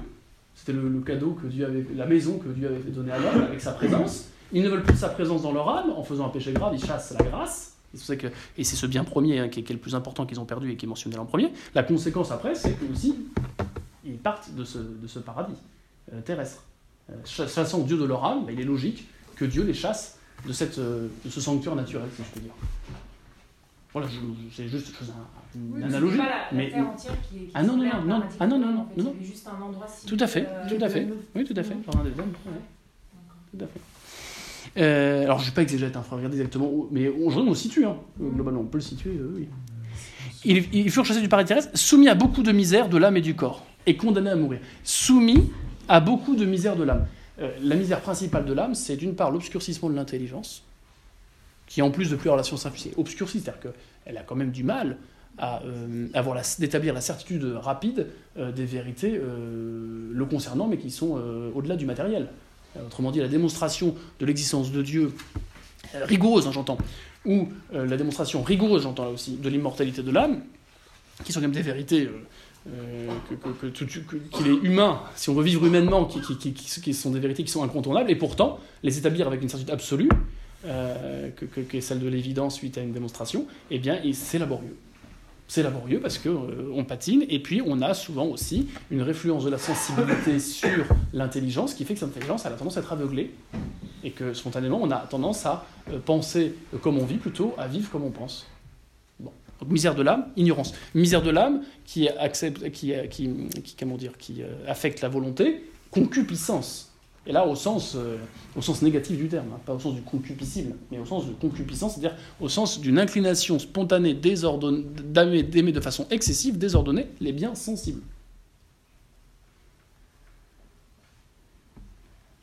c'était le, le cadeau que Dieu avait, la maison que Dieu avait donné à l'homme avec sa présence. Ils ne veulent plus sa présence dans leur âme. En faisant un péché grave, ils chassent la grâce. Et c'est ce bien premier hein, qui, est, qui est le plus important qu'ils ont perdu et qui est mentionné en premier. La conséquence après, c'est que aussi ils partent de ce, de ce paradis euh, terrestre. Euh, ch- chassant Dieu de leur âme, bah, il est logique que Dieu les chasse de, cette, euh, de ce sanctuaire naturel, si je peux dire. Voilà, c'est juste une Oui, analogie. pas la, la mais, terre entière qui est. qui Ah non, non, non, non, ah non, non, en non, fait. non. Juste un endroit si- Tout à fait, euh, tout à fait. Oui, tout à fait. Mhm. Jardin d'Éden, ouais. Tout à fait. Euh, alors, je ne vais pas exagérer, hein, faut regarder exactement mais je- on le situe, hein, euh, globalement, on peut le situer, euh, oui. Ils, furent chassés du paradis terrestre, soumis à beaucoup de misère de l'âme et du corps, et condamnés à mourir. Soumis à beaucoup de misère de l'âme. La misère principale de l'âme, c'est d'une part l'obscurcissement de l'intelligence, qui en plus de plus avoir la science infusée, obscurcit, c'est-à-dire qu'elle a quand même du mal à euh, avoir d'établir la certitude rapide des vérités le concernant, mais qui sont au-delà du matériel. Euh, Autrement dit, la démonstration de l'existence de Dieu, euh, rigoureuse, hein, j'entends, ou euh, la démonstration rigoureuse, j'entends là aussi, de l'immortalité de l'âme, qui sont quand même des vérités qu'il est humain, si on veut vivre humainement, qui, sont des vérités qui sont incontournables, et pourtant, les établir avec une certitude absolue, que, que- celle de l'évidence suite à une démonstration, eh bien, c'est laborieux. C'est laborieux parce que euh, on patine et puis on a souvent aussi une réfluence de la sensibilité sur l'intelligence qui fait que cette intelligence elle a tendance à être aveuglée et que spontanément on a tendance à euh, penser euh, comme on vit plutôt à vivre comme on pense. Bon. Donc misère de l'âme, ignorance. Misère de l'âme qui accepte, qui, qui, qui- comment dire, qui euh, affecte la volonté, concupiscence. Et là, au sens, euh, au sens négatif du terme, hein, pas au sens du concupiscible, mais au sens de concupiscence, c'est-à-dire au sens d'une inclination spontanée, d'aimer de façon excessive, désordonnée, les biens sensibles.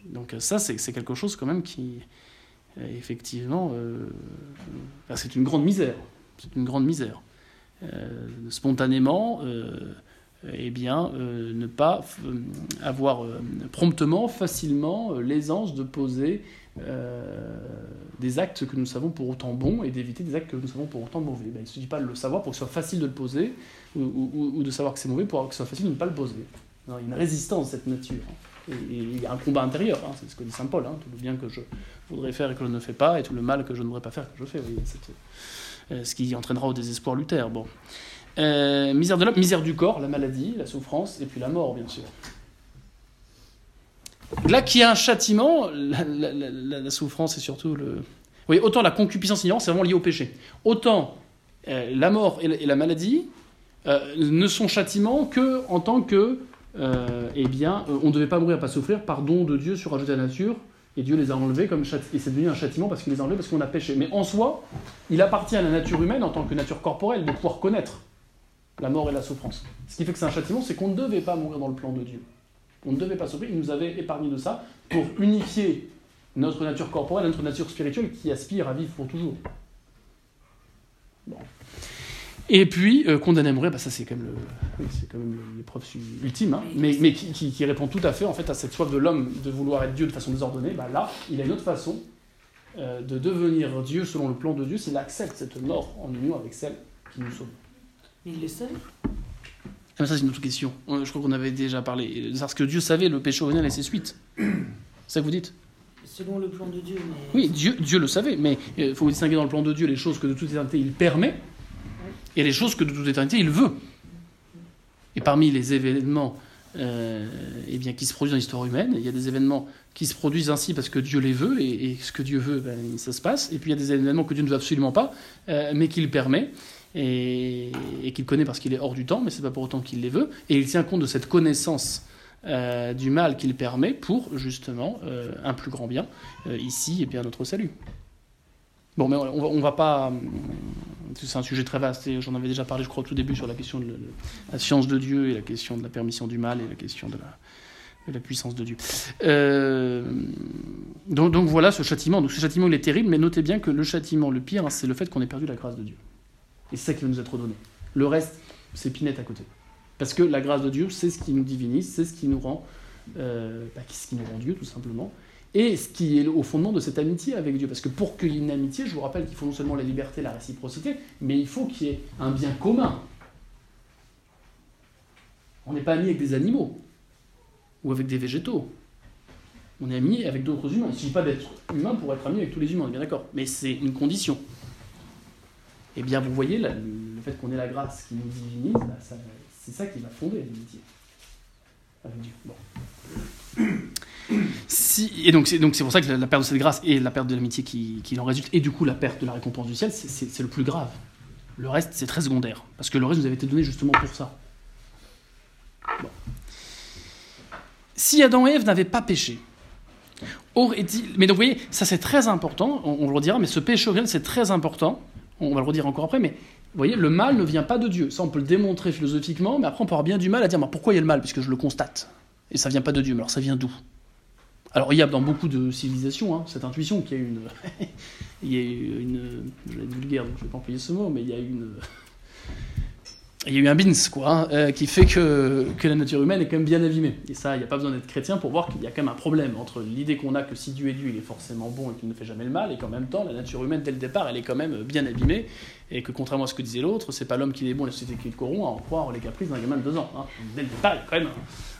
Donc euh, ça, c'est quelque chose quand même qui, euh, effectivement, c'est une grande misère. C'est une grande misère. Spontanément, eh bien, euh, ne pas euh, avoir euh, promptement, facilement, l'aisance de poser des actes que nous savons pour autant bons et d'éviter des actes que nous savons pour autant mauvais. Ben, il ne suffit pas de le savoir pour que ce soit facile de le poser ou, de savoir que c'est mauvais pour que ce soit facile de ne pas le poser. Il y a une résistance de cette nature. Et, et il y a un combat intérieur, hein, c'est ce que dit saint Paul, hein, tout le bien que je voudrais faire et que je ne fais pas, et tout le mal que je ne voudrais pas faire que je fais. ce qui entraînera au désespoir Luther. Bon. Euh, misère de l'homme, misère du corps, la maladie, la souffrance, et puis la mort, bien sûr. Là, qui a un châtiment, la, souffrance et surtout le. Oui, autant la concupiscence ignorante, c'est vraiment lié au péché. Autant euh, la mort et la, maladie euh, ne sont châtiments que en tant que, eh bien, on ne devait pas mourir, pas souffrir, par don de Dieu surajouté à la nature, et Dieu les a enlevés comme et c'est devenu un châtiment parce qu'il les a enlevés parce qu'on a péché. Mais en soi, il appartient à la nature humaine en tant que nature corporelle de pouvoir connaître la mort et la souffrance. Ce qui fait que c'est un châtiment, c'est qu'on ne devait pas mourir dans le plan de Dieu. On ne devait pas souffrir, il nous avait épargné de ça pour unifier notre nature corporelle, notre nature spirituelle qui aspire à vivre pour toujours. Et puis, euh, condamné à mourir, bah, ça c'est quand même, l'épreuve ultime, hein, mais, qui- qui répond tout à fait en fait à cette soif de l'homme de vouloir être Dieu de façon désordonnée. Bah, là, il a une autre façon euh, de devenir Dieu selon le plan de Dieu, s'il accepte cette mort en union avec celle qui nous sauve. Mais il le sait. Ah, ça, c'est une autre question. Euh, Je crois qu'on avait déjà parlé. Parce que Dieu savait le péché originel et ses suites. C'est ça que vous dites Selon le plan de Dieu. Mais... Oui, Dieu, Dieu le savait, mais il faut distinguer dans le plan de Dieu les choses que de toute éternité il permet et les choses que de toute éternité il veut. Et parmi les événements euh, eh bien, qui se produisent dans l'histoire humaine. Il y a des événements qui se produisent ainsi parce que Dieu les veut, et, et ce que Dieu veut, ben, ça se passe. Et puis il y a des événements que Dieu ne veut absolument pas, euh, mais qu'il permet, et, qu'il connaît parce qu'il est hors du temps, mais c'est pas pour autant qu'il les veut. Et il tient compte de cette connaissance euh, du mal qu'il permet pour justement euh, un plus grand bien, euh, ici, et bien notre salut. Bon, mais on on va pas. C'est un sujet très vaste, et j'en avais déjà parlé, je crois, au tout début, sur la question de la science de Dieu et la question de la permission du mal et la question de la, puissance de Dieu. Donc, donc voilà ce châtiment. Donc ce châtiment, il est terrible, mais notez bien que le châtiment, le pire, hein, c'est le fait qu'on ait perdu la grâce de Dieu. Et c'est ça qui va nous être donné. Le reste, c'est pinette à côté. Parce que la grâce de Dieu, c'est ce qui nous divinise, c'est ce qui nous rend, euh, bah, ce qui nous rend Dieu, tout simplement. Et ce qui est au fondement de cette amitié avec Dieu. Parce que pour qu'il y ait une amitié, je vous rappelle qu'il faut non seulement la liberté, la réciprocité, mais il faut qu'il y ait un bien commun. On n'est pas amis avec des animaux ou avec des végétaux. On est amis avec d'autres humains. Il ne suffit pas d'être humain pour être ami avec tous les humains, on est bien d'accord. Mais c'est une condition. Eh bien, vous voyez, le fait qu'on ait la grâce qui nous divinise, bah, c'est ça qui va fonder l'amitié avec Dieu. Bon. Et donc c'est pour ça que la, perte de cette grâce et la perte de l'amitié qui, en résulte, et du coup la perte de la récompense du ciel, c'est- le plus grave. Le reste, c'est très secondaire. Parce que le reste nous avait été donné justement pour ça. Si Adam et Ève n'avaient pas péché, aurait-il. Mais donc vous voyez, ça c'est très important, on, on le redira, mais ce péché originel c'est très important, on va le redire encore après, mais vous voyez, le mal ne vient pas de Dieu. Ça on peut le démontrer philosophiquement, mais après on peut avoir bien du mal à dire pourquoi il y a le mal, puisque je le constate. Et ça vient pas de Dieu, mais alors ça vient d'où? Alors il y a dans beaucoup de civilisations hein, cette intuition qu'il y a une, il y a une, je vais être vulgaire donc je vais pas employer ce mot, mais il y a une, il y a eu un bins quoi, hein, euh, qui fait que, que la nature humaine est quand même bien abîmée. Et ça, il n'y a pas besoin d'être chrétien pour voir qu'il y a quand même un problème entre l'idée qu'on a que si Dieu est Dieu, il est forcément bon et qu'il ne fait jamais le mal, et qu'en même temps la nature humaine dès le départ, elle est quand même bien abîmée, et que contrairement à ce que disait l'autre, c'est pas l'homme qui est bon, la société qui est corrompt, à en croire les caprices d'un gamin de deux ans. hein. Dès le départ, il y a quand même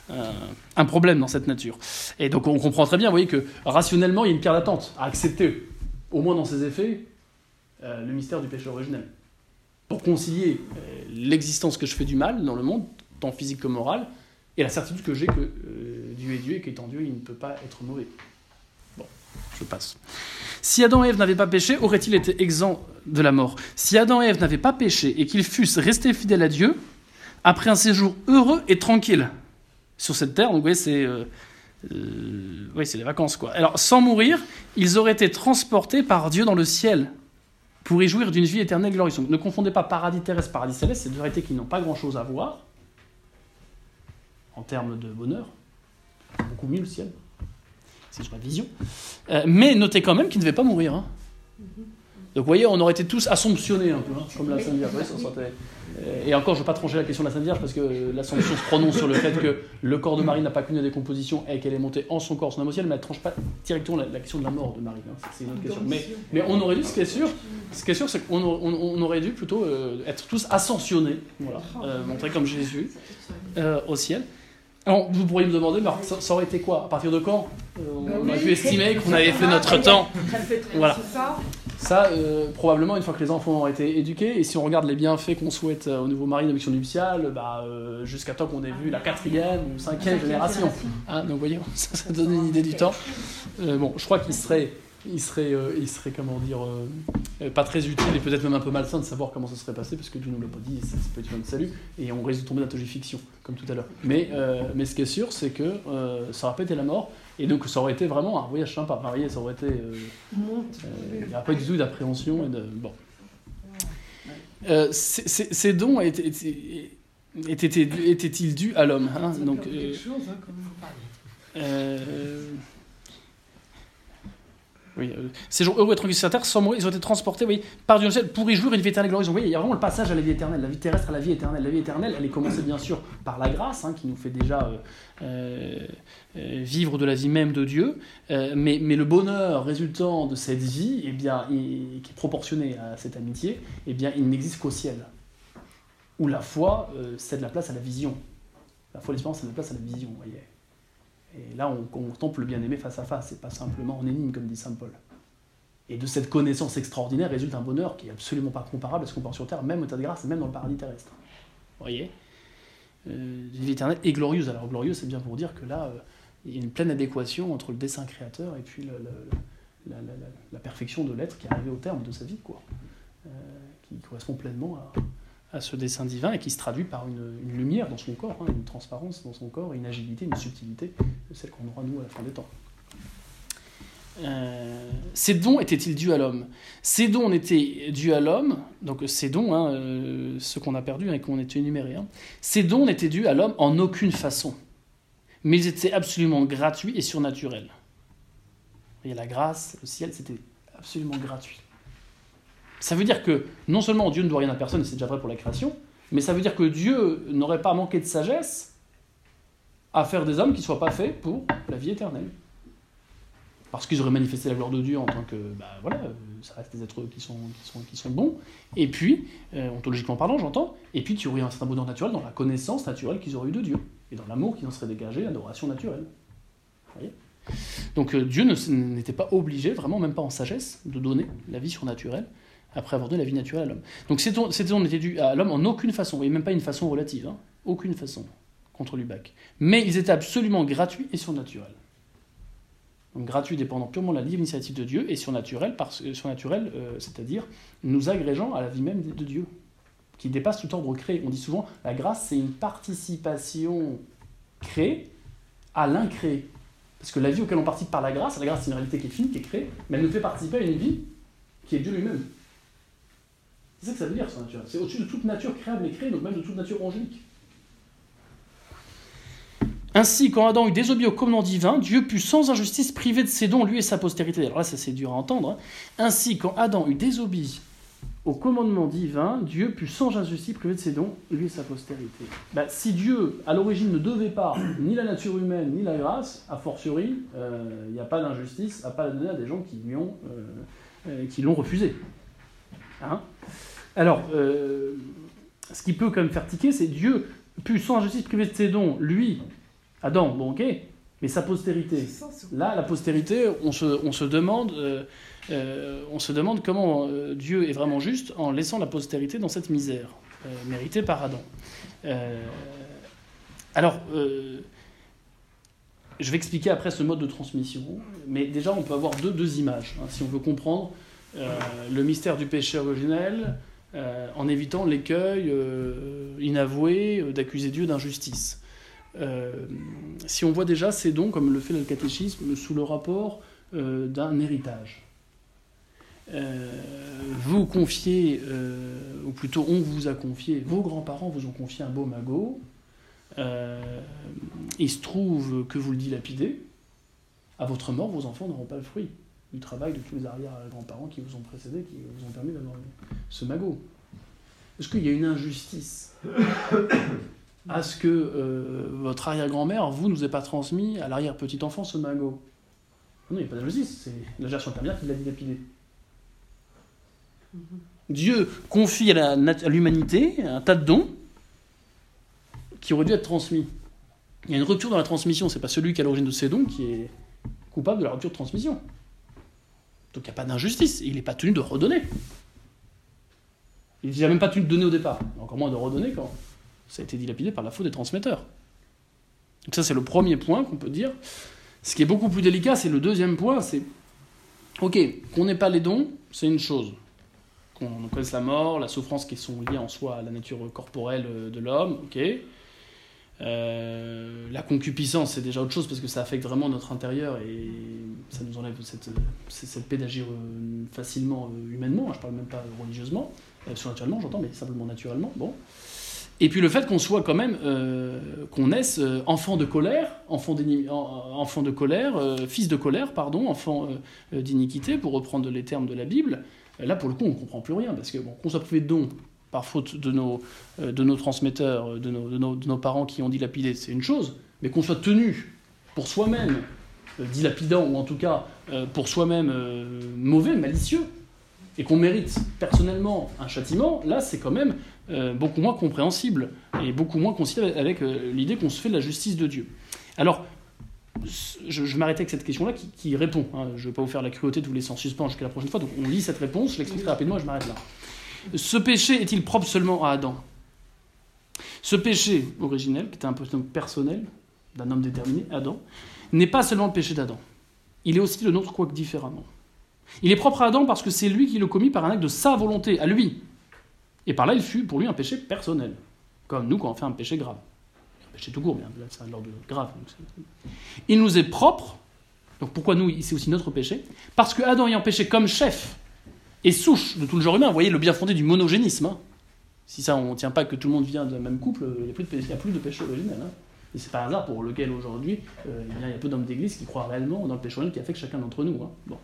un, un- un problème dans cette nature. Et donc on comprend très bien, vous voyez, que rationnellement, il y a une pierre d'attente à accepter, au moins dans ses effets, euh, le mystère du péché originel. Pour concilier euh, l'existence que je fais du mal dans le monde, tant physique que moral, et la certitude que j'ai que euh, Dieu est Dieu et qu'étant Dieu, il ne peut pas être mauvais. Bon, je passe. Si Adam et Ève n'avaient pas péché, aurait-il été exempt de la mort? Si Adam et Ève n'avaient pas péché et qu'ils fussent restés fidèles à Dieu, après un séjour heureux et tranquille sur cette terre, donc vous voyez, c'est euh, oui, c'est les vacances quoi. Alors, sans mourir, ils auraient été transportés par Dieu dans le ciel pour y jouir d'une vie éternelle glorieuse. Donc, ne confondez pas paradis terrestre, paradis céleste, c'est deux vérités qui n'ont pas grand-chose à voir en termes de bonheur. Beaucoup mieux le ciel. C'est la vision. Euh, mais notez quand même qu'ils ne devaient pas mourir. hein. Donc vous voyez, on aurait été tous assomptionnés un peu, hein, comme la Sainte Vierge. Ça Euh, Et encore, je ne veux pas trancher la question de la Sainte Vierge parce que euh, l'Assomption se prononce sur le fait que le corps de Marie n'a pas connu la décomposition et qu'elle est montée en son corps, son âme au ciel, mais elle ne tranche pas directement la, la question de la mort de Marie. hein. C'est- une autre question. Mais, mais on aurait dû, ce qui est sûr, ce qui est sûr, c'est qu'on aurait- on, on aurait dû plutôt euh, être tous ascensionnés, voilà, euh, montrés comme Jésus euh, au ciel. Alors, vous pourriez me demander, mais ça, ça aurait été quoi? À partir de quand On aurait pu estimer qu'on avait fait notre temps? Voilà. Ça, euh, probablement, une fois que les enfants ont été éduqués, et si on regarde les bienfaits qu'on souhaite euh, au nouveau mari mission nuptiale, bah, euh, jusqu'à temps qu'on ait vu la quatrième ou cinquième génération. Hein, donc, vous voyez, ça, ça donne une idée du temps. Bon, je crois qu'il serait, il serait, il serait, comment dire, pas très utile et peut-être même un peu malsain de savoir comment ça serait passé, parce que Dieu nous l'a pas dit, ça, peut être une salut, et on risque de tomber dans la fiction, comme tout à l'heure. Mais, mais ce qui est sûr, c'est que ça aurait pas été la mort, et donc ça aurait été vraiment un voyage sympa. Vous voyez, ça aurait été. euh, euh, Il n'y a pas du tout d'appréhension et de. Bon. Euh, ces- dons étaient- étaient- étaient- étaient-ils dus à l'homme hein Donc, euh, euh, euh, ces jours heureux et tranquilles sur terre, sans mourir, ils ont été transportés oui, par Dieu ciel pour y jouir une vie éternelle glorieuse. Vous voyez, il y a vraiment le passage à la vie éternelle, la vie terrestre à la vie éternelle. La vie éternelle, elle est commencée bien sûr par la grâce, hein, qui nous fait déjà euh, euh, vivre de la vie même de Dieu, mais, le bonheur résultant de cette vie, eh bien, qui est proportionné à cette amitié, eh bien, il n'existe qu'au ciel, où la foi cède la place à la vision. La foi l'espérance cèdent la place à la vision, voyez. Et là, on contemple le bien-aimé face à face, c'est pas simplement en énigme, comme dit saint Paul. Et de cette connaissance extraordinaire résulte un bonheur qui est absolument pas comparable à ce qu'on pense sur Terre, même au tas de grâce, et même dans le paradis terrestre. Vous voyez? Euh, vie éternelle et glorieuse. Alors glorieuse, c'est bien pour dire que là, euh, il y a une pleine adéquation entre le dessein créateur et puis la perfection de l'être qui est arrivé au terme de sa vie, quoi. Euh, qui correspond pleinement à, à ce dessein divin et qui se traduit par une, lumière dans son corps, hein, une transparence dans son corps, une agilité, une subtilité, celle qu'on aura nous à la fin des temps. Euh, ces dons étaient-ils dus à l'homme? Ces dons étaient dus à l'homme, donc ces dons, hein, euh, ceux qu'on a perdus et qu'on était énumérés, hein, ces dons n'étaient dus à l'homme en aucune façon, mais ils étaient absolument gratuits et surnaturels. Il y a la grâce, le ciel, c'était absolument gratuit. Ça veut dire que non seulement Dieu ne doit rien à personne, et c'est déjà vrai pour la création, mais ça veut dire que Dieu n'aurait pas manqué de sagesse à faire des hommes qui ne soient pas faits pour la vie éternelle. Parce qu'ils auraient manifesté la gloire de Dieu en tant que, bah voilà, euh, ça reste des êtres qui sont, qui sont, qui sont bons. Et puis, euh, ontologiquement parlant, j'entends, et puis tu aurais un certain bonheur naturel dans la connaissance naturelle qu'ils auraient eu de Dieu, et dans l'amour qui en serait dégagé, l'adoration naturelle. Vous voyez? Donc euh, Dieu n'était pas obligé, vraiment même pas en sagesse, de donner la vie surnaturelle après avoir donné la vie naturelle à l'homme. Donc ces dons n'étaient dus à l'homme en aucune façon, et même pas une façon relative, hein, aucune façon contre Lubac. Mais ils étaient absolument gratuits et surnaturels. Donc gratuit dépendant purement de la libre initiative de Dieu et surnaturel, euh, surnaturel euh, c'est-à-dire nous agrégeant à la vie même de Dieu, qui dépasse tout ordre créé. On dit souvent la grâce c'est une participation créée à l'incréé. Parce que la vie auquel on participe par la grâce, la grâce c'est une réalité qui est finie, qui est créée, mais elle nous fait participer à une vie qui est Dieu lui-même. C'est ça que ça veut dire. C'est au-dessus de toute nature créable et créée, donc même de toute nature angélique. Ainsi, quand Adam eut désobéi au commandement divin, Dieu put sans injustice priver de ses dons lui et sa postérité. Alors là, ça c'est dur à entendre. hein. Ainsi, quand Adam eut désobéi au commandement divin, Dieu put sans injustice priver de ses dons lui et sa postérité. Bah, si Dieu, à l'origine, ne devait pas ni la nature humaine ni la grâce, a fortiori, euh, il n'y a pas d'injustice à pas la donner à des gens qui euh, euh, l'ont refusé. Hein? Alors, euh, ce qui peut quand même faire tiquer, c'est Dieu put sans injustice priver de ses dons, lui, Adam, bon ok, mais sa postérité. Là, la postérité, on se, on se demande, euh, euh, on se demande comment euh, Dieu est vraiment juste en laissant la postérité dans cette misère méritée par Adam. Alors, je vais expliquer après ce mode de transmission, mais déjà on peut avoir deux, deux images, hein, si on veut comprendre le mystère du péché originel, euh, en évitant l'écueil euh, inavoué euh, d'accuser Dieu d'injustice. Si on voit déjà ces dons, comme le fait le catéchisme, sous le rapport d'un héritage. Vous confiez, ou plutôt on vous a confié, vos grands-parents vous ont confié un beau magot, il se trouve que vous le dilapidez, à votre mort, vos enfants n'auront pas le fruit du travail de tous les arrière-grands-parents qui vous ont précédé, qui vous ont permis d'avoir ce magot. Est-ce qu'il y a une injustice à ce que euh, votre arrière-grand-mère, vous, nous ait pas transmis à l'arrière-petit-enfant ce magot? Non, il n'y a pas d'injustice, c'est la génération intermédiaire qui l'a dilapidé. Dieu confie à l'humanité un tas de dons qui auraient dû être transmis. Il y a une rupture dans la transmission, c'est pas celui qui est à l'origine de ces dons qui est coupable de la rupture de transmission. Donc il n'y a pas d'injustice, il n'est pas tenu de redonner. Il n'a même pas tenu de donner au départ, encore moins de redonner quand ça a été dilapidé par la faute des transmetteurs. Donc ça c'est le premier point qu'on peut dire. Ce qui est beaucoup plus délicat, c'est le deuxième point, c'est ok, qu'on n'ait pas les dons, c'est une chose. Qu'on connaisse la mort, la souffrance qui sont liées en soi à la nature corporelle euh, de l'homme, ok. Euh, la concupiscence, c'est déjà autre chose parce que ça affecte vraiment notre intérieur et ça nous enlève cette, cette, paix d'agir euh, facilement euh, humainement. Je parle même pas religieusement, surnaturellement, j'entends, mais simplement naturellement. Bon. Et puis le fait qu'on soit quand même, qu'on naisse euh, enfant de colère, enfant, de colère, fils de colère, pardon, enfant d'iniquité, pour reprendre les termes de la Bible, là pour le coup on comprend plus rien parce que bon, qu'on soit privé de dons par faute de nos, euh, transmetteurs, de nos, parents qui ont dilapidé, c'est une chose, mais qu'on soit tenu pour soi-même euh, dilapidant, ou en tout cas euh, pour soi-même mauvais, malicieux, et qu'on mérite personnellement un châtiment, là c'est quand même beaucoup moins compréhensible, et beaucoup moins conciliable avec l'idée qu'on se fait de la justice de Dieu. Alors, je, je m'arrêter avec cette question-là qui, répond. hein. Je ne vais pas vous faire la cruauté de vous laisser en suspens jusqu'à la prochaine fois, donc on lit cette réponse, je l'explique très rapidement et je m'arrête là. Ce péché est-il propre seulement à Adam? Ce péché originel, qui était un péché personnel, d'un homme déterminé, Adam, n'est pas seulement le péché d'Adam. Il est aussi le nôtre, quoique différemment. Il est propre à Adam parce que c'est lui qui le commis par un acte de sa volonté, à lui. Et par là, il fut pour lui un péché personnel. Comme nous quand on fait un péché grave. Un péché tout court, bien, là, c'est un ordre grave. Il nous est propre. Donc pourquoi nous, c'est aussi notre péché? Parce que Adam ayant péché comme chef et souche de tout le genre humain, vous voyez le bien fondé du monogénisme. hein. Si ça, on ne tient pas que tout le monde vient d'un même couple, il n'y a plus de péché, il y a plus de péché originel. hein. Et c'est pas un hasard pour lequel aujourd'hui, euh, il y a peu d'hommes d'église qui croient réellement dans le péché originel qui affecte chacun d'entre nous. hein. Bon.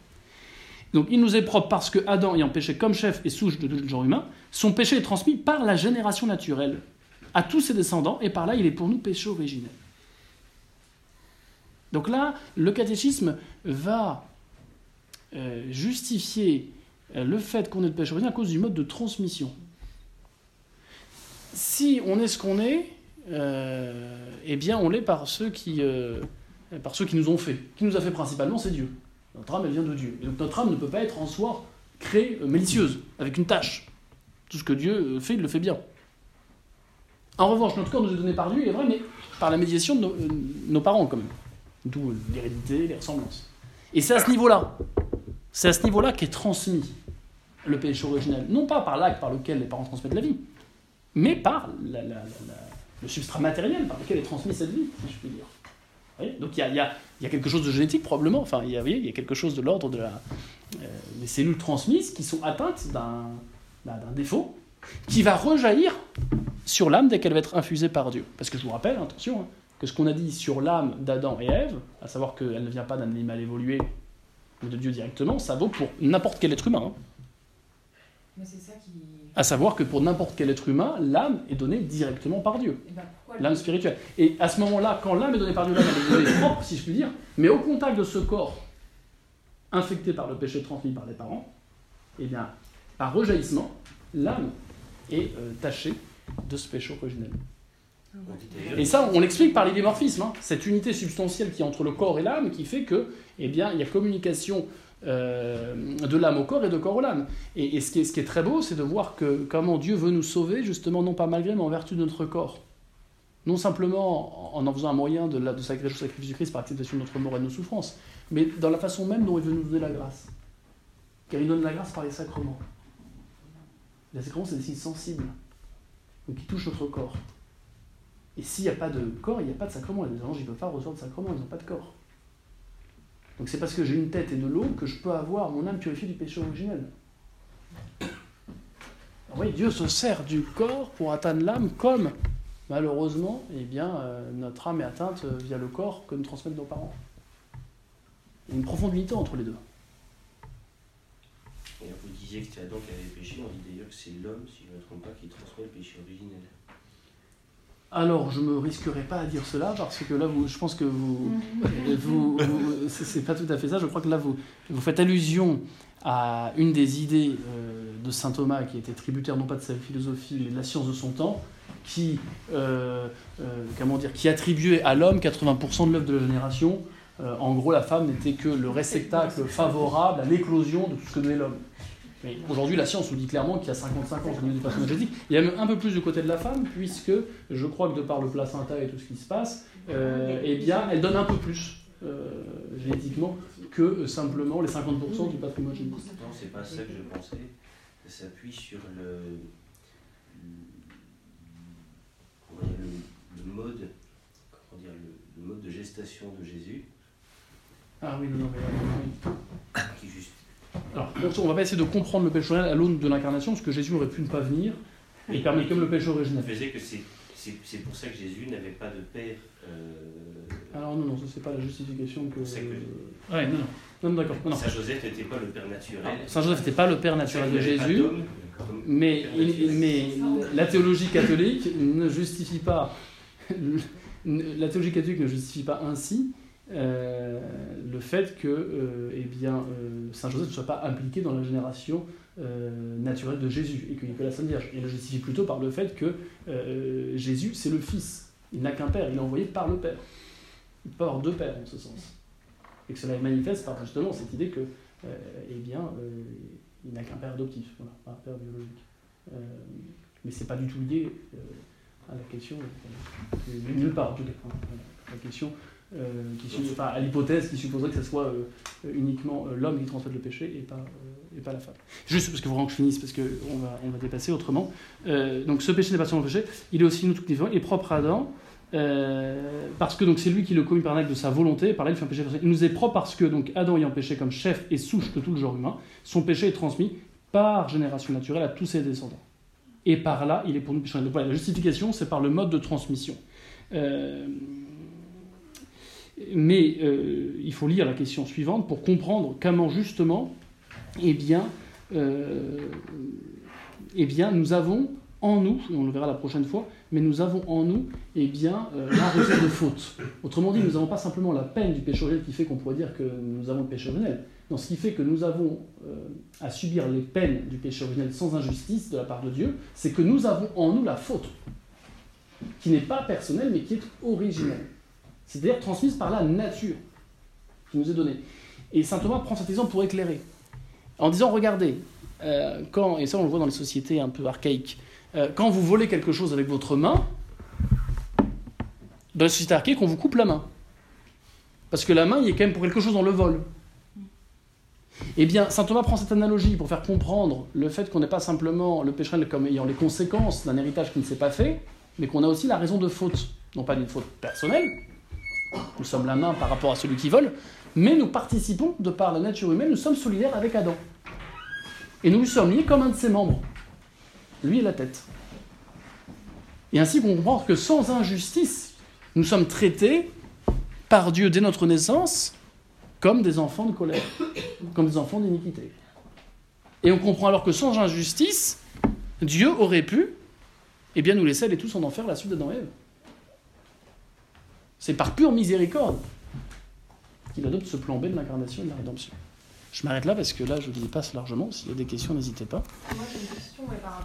Donc il nous est propre parce que Adam ayant péché comme chef et souche de tout le genre humain, son péché est transmis par la génération naturelle à tous ses descendants, et par là il est pour nous péché originel. Donc là, le catéchisme va euh, justifier euh, le fait qu'on ait le péché originel à cause du mode de transmission. Si on est ce qu'on est, euh, eh bien on l'est par ceux qui, euh, par ceux qui nous ont fait. Qui nous a fait principalement, c'est Dieu. Notre âme, elle vient de Dieu. Et donc notre âme ne peut pas être en soi créée euh, malicieuse, avec une tâche. Tout ce que Dieu euh, fait, il le fait bien. En revanche, notre corps nous est donné par Dieu, il est vrai, mais par la médiation de nos, euh, nos parents, quand même. D'où euh, l'hérédité, les ressemblances. Et c'est à ce niveau-là, c'est à ce niveau-là qu'est transmis le péché originel. Non pas par l'acte par lequel les parents transmettent la vie, mais par le substrat matériel par lequel est transmise cette vie, si je puis dire. Donc il y a, quelque chose de génétique probablement, enfin il y a, il y a quelque chose de l'ordre euh, des cellules transmises qui sont atteintes d'un défaut qui va rejaillir sur l'âme dès qu'elle va être infusée par Dieu. Parce que je vous rappelle, attention, hein, que ce qu'on a dit sur l'âme d'Adam et Ève, à savoir qu'elle ne vient pas d'un animal évolué ou de Dieu directement, ça vaut pour n'importe quel être humain. hein. Mais c'est ça qui. À savoir que pour n'importe quel être humain, l'âme est donnée directement par Dieu. Eh ben, L'âme spirituelle. Et à ce moment-là, quand l'âme est donnée par Dieu, l'âme est donnée propre, si je puis dire, mais au contact de ce corps infecté par le péché transmis par les parents, eh bien, par rejaillissement, l'âme est euh, tachée de ce péché originel. Et ça, on l'explique par l'idémorphisme, hein. cette unité substantielle qui est entre le corps et l'âme, qui fait que, eh bien, il y a communication euh, de l'âme au corps et de corps au l'âme. Et, ce, qui est, très beau, c'est de voir que comment Dieu veut nous sauver, justement, non pas malgré, mais en vertu de notre corps. Non simplement en en faisant un moyen de, la, de s'agréger au sacrifice du Christ par acceptation de notre mort et de nos souffrances, mais dans la façon même dont il veut nous donner la grâce. Car il donne la grâce par les sacrements. Les sacrements, c'est des signes sensibles, qui touchent notre corps. Et s'il n'y a pas de corps, il n'y a pas de sacrement. Les anges, ils ne peuvent pas recevoir de sacrement, ils n'ont pas de corps. Donc c'est parce que j'ai une tête et de l'eau que je peux avoir mon âme purifiée du péché originel. Oui, Dieu se sert du corps pour atteindre l'âme comme, malheureusement, eh bien, euh, notre âme est atteinte euh, via le corps que nous transmettent nos parents. Il y a une profonde unité entre les deux. Vous disiez que c'était Adam qui avait péché, on dit d'ailleurs que c'est l'homme, si je ne me trompe pas, qui transmet le péché originel. Alors, je me risquerai pas à dire cela parce que là, vous, je pense que vous, vous, vous- c'est pas tout à fait ça. Je crois que là, vous, vous faites allusion à une des idées euh, de saint Thomas qui était tributaire non pas de sa philosophie mais de la science de son temps, qui, euh, euh, comment dire, qui attribuait à l'homme 80% de l'œuvre de la génération. En gros, la femme n'était que le réceptacle favorable à l'éclosion de tout ce que donnait l'homme. Mais aujourd'hui, la science nous dit clairement qu'il y a 55 ans au niveau du patrimoine génétique. Il y a même un peu plus du côté de la femme, puisque je crois que de par le placenta et tout ce qui se passe, euh, eh bien, elle donne un peu plus euh, génétiquement que euh, simplement les 50% du patrimoine génétique. Non, c'est pas ça que je pensais. Ça s'appuie sur le, le, le mode, comment dire, le, le mode de gestation de Jésus, Ah oui, non, non, mais oui. qui juste Alors, on va pas essayer de comprendre le péché originel à l'aune de l'incarnation, parce que Jésus aurait pu ne pas venir, et permet comme le péché originel. faisait que c'est pour ça que Jésus n'avait pas de père. euh, Alors non, non, ça c'est pas la justification que... C'est que- Ouais, non, non. Non, d'accord. Saint Joseph n'était pas le père naturel. Saint Joseph n'était pas le père naturel de Jésus. Mais, il- mais la théologie catholique ne justifie pas, la théologie catholique ne justifie pas ainsi euh, le fait que euh, eh euh, Saint Joseph ne soit pas impliqué dans la génération naturelle de Jésus et que, la Sainte Vierge. Il le justifie plutôt par le fait que Jésus, c'est le Fils. Il n'a qu'un Père, il est envoyé par le Père. Il peut avoir deux pères en ce sens. Et que cela est manifeste par justement cette idée que, eh bien, il n'a qu'un père adoptif, voilà, pas un père biologique. Mais c'est pas du tout lié à la question, nulle part en tout cas, hein, la question, euh, qui, enfin, à l'hypothèse qui supposerait que ce soit euh, uniquement euh, l'homme qui transmette le péché et pas, et pas la femme. Juste parce que vraiment que je finisse, parce qu'on va, on va dépasser autrement. Donc ce péché n'est pas seulement le péché, il est aussi nous tout il est propre à Adam. parce que c'est lui qui le commet par l'acte de sa volonté, par là il fait un péché. Il nous est propre parce que donc Adam ayant péché comme chef et souche de tout le genre humain, son péché est transmis par génération naturelle à tous ses descendants. Et par là, il est pour nous. Donc la justification, c'est par le mode de transmission. Euh, mais euh, il faut lire la question suivante pour comprendre comment justement, eh bien, euh, eh bien, nous avons en nous, et on le verra la prochaine fois, mais nous avons en nous eh bien, la raison de faute. Autrement dit, nous n'avons pas simplement la peine du péché originel qui fait qu'on pourrait dire que nous avons le péché originel. Non, ce qui fait que nous avons euh, à subir les peines du péché originel sans injustice de la part de Dieu, c'est que nous avons en nous la faute, qui n'est pas personnelle, mais qui est originelle. C'est-à-dire transmise par la nature qui nous est donnée. Et saint Thomas prend cet exemple pour éclairer, en disant, regardez, euh, quand, et ça on le voit dans les sociétés un peu archaïques, euh, quand vous volez quelque chose avec votre main, dans la société archaïque, on vous coupe la main. Parce que la main, il est quand même pour quelque chose dans le vol. Eh bien, saint Thomas prend cette analogie pour faire comprendre le fait qu'on n'est pas simplement le péché comme ayant les conséquences d'un héritage qui ne s'est pas fait, mais qu'on a aussi la raison de faute. Non pas d'une faute personnelle, nous sommes la main par rapport à celui qui vole, mais nous participons, de par la nature humaine, nous sommes solidaires avec Adam. Et nous lui sommes liés comme un de ses membres. Lui est la tête. Et ainsi qu'on comprend que sans injustice, nous sommes traités par Dieu dès notre naissance comme des enfants de colère, comme des enfants d'iniquité. Et on comprend alors que sans injustice, Dieu aurait pu eh bien, nous laisser aller tous en enfer la suite d'Adam et Ève. C'est par pure miséricorde qu'il adopte ce plan B de l'incarnation et de la rédemption. Je m'arrête là parce que là, je vous y passe largement. S'il y a des questions, n'hésitez pas. Moi, j'ai une question par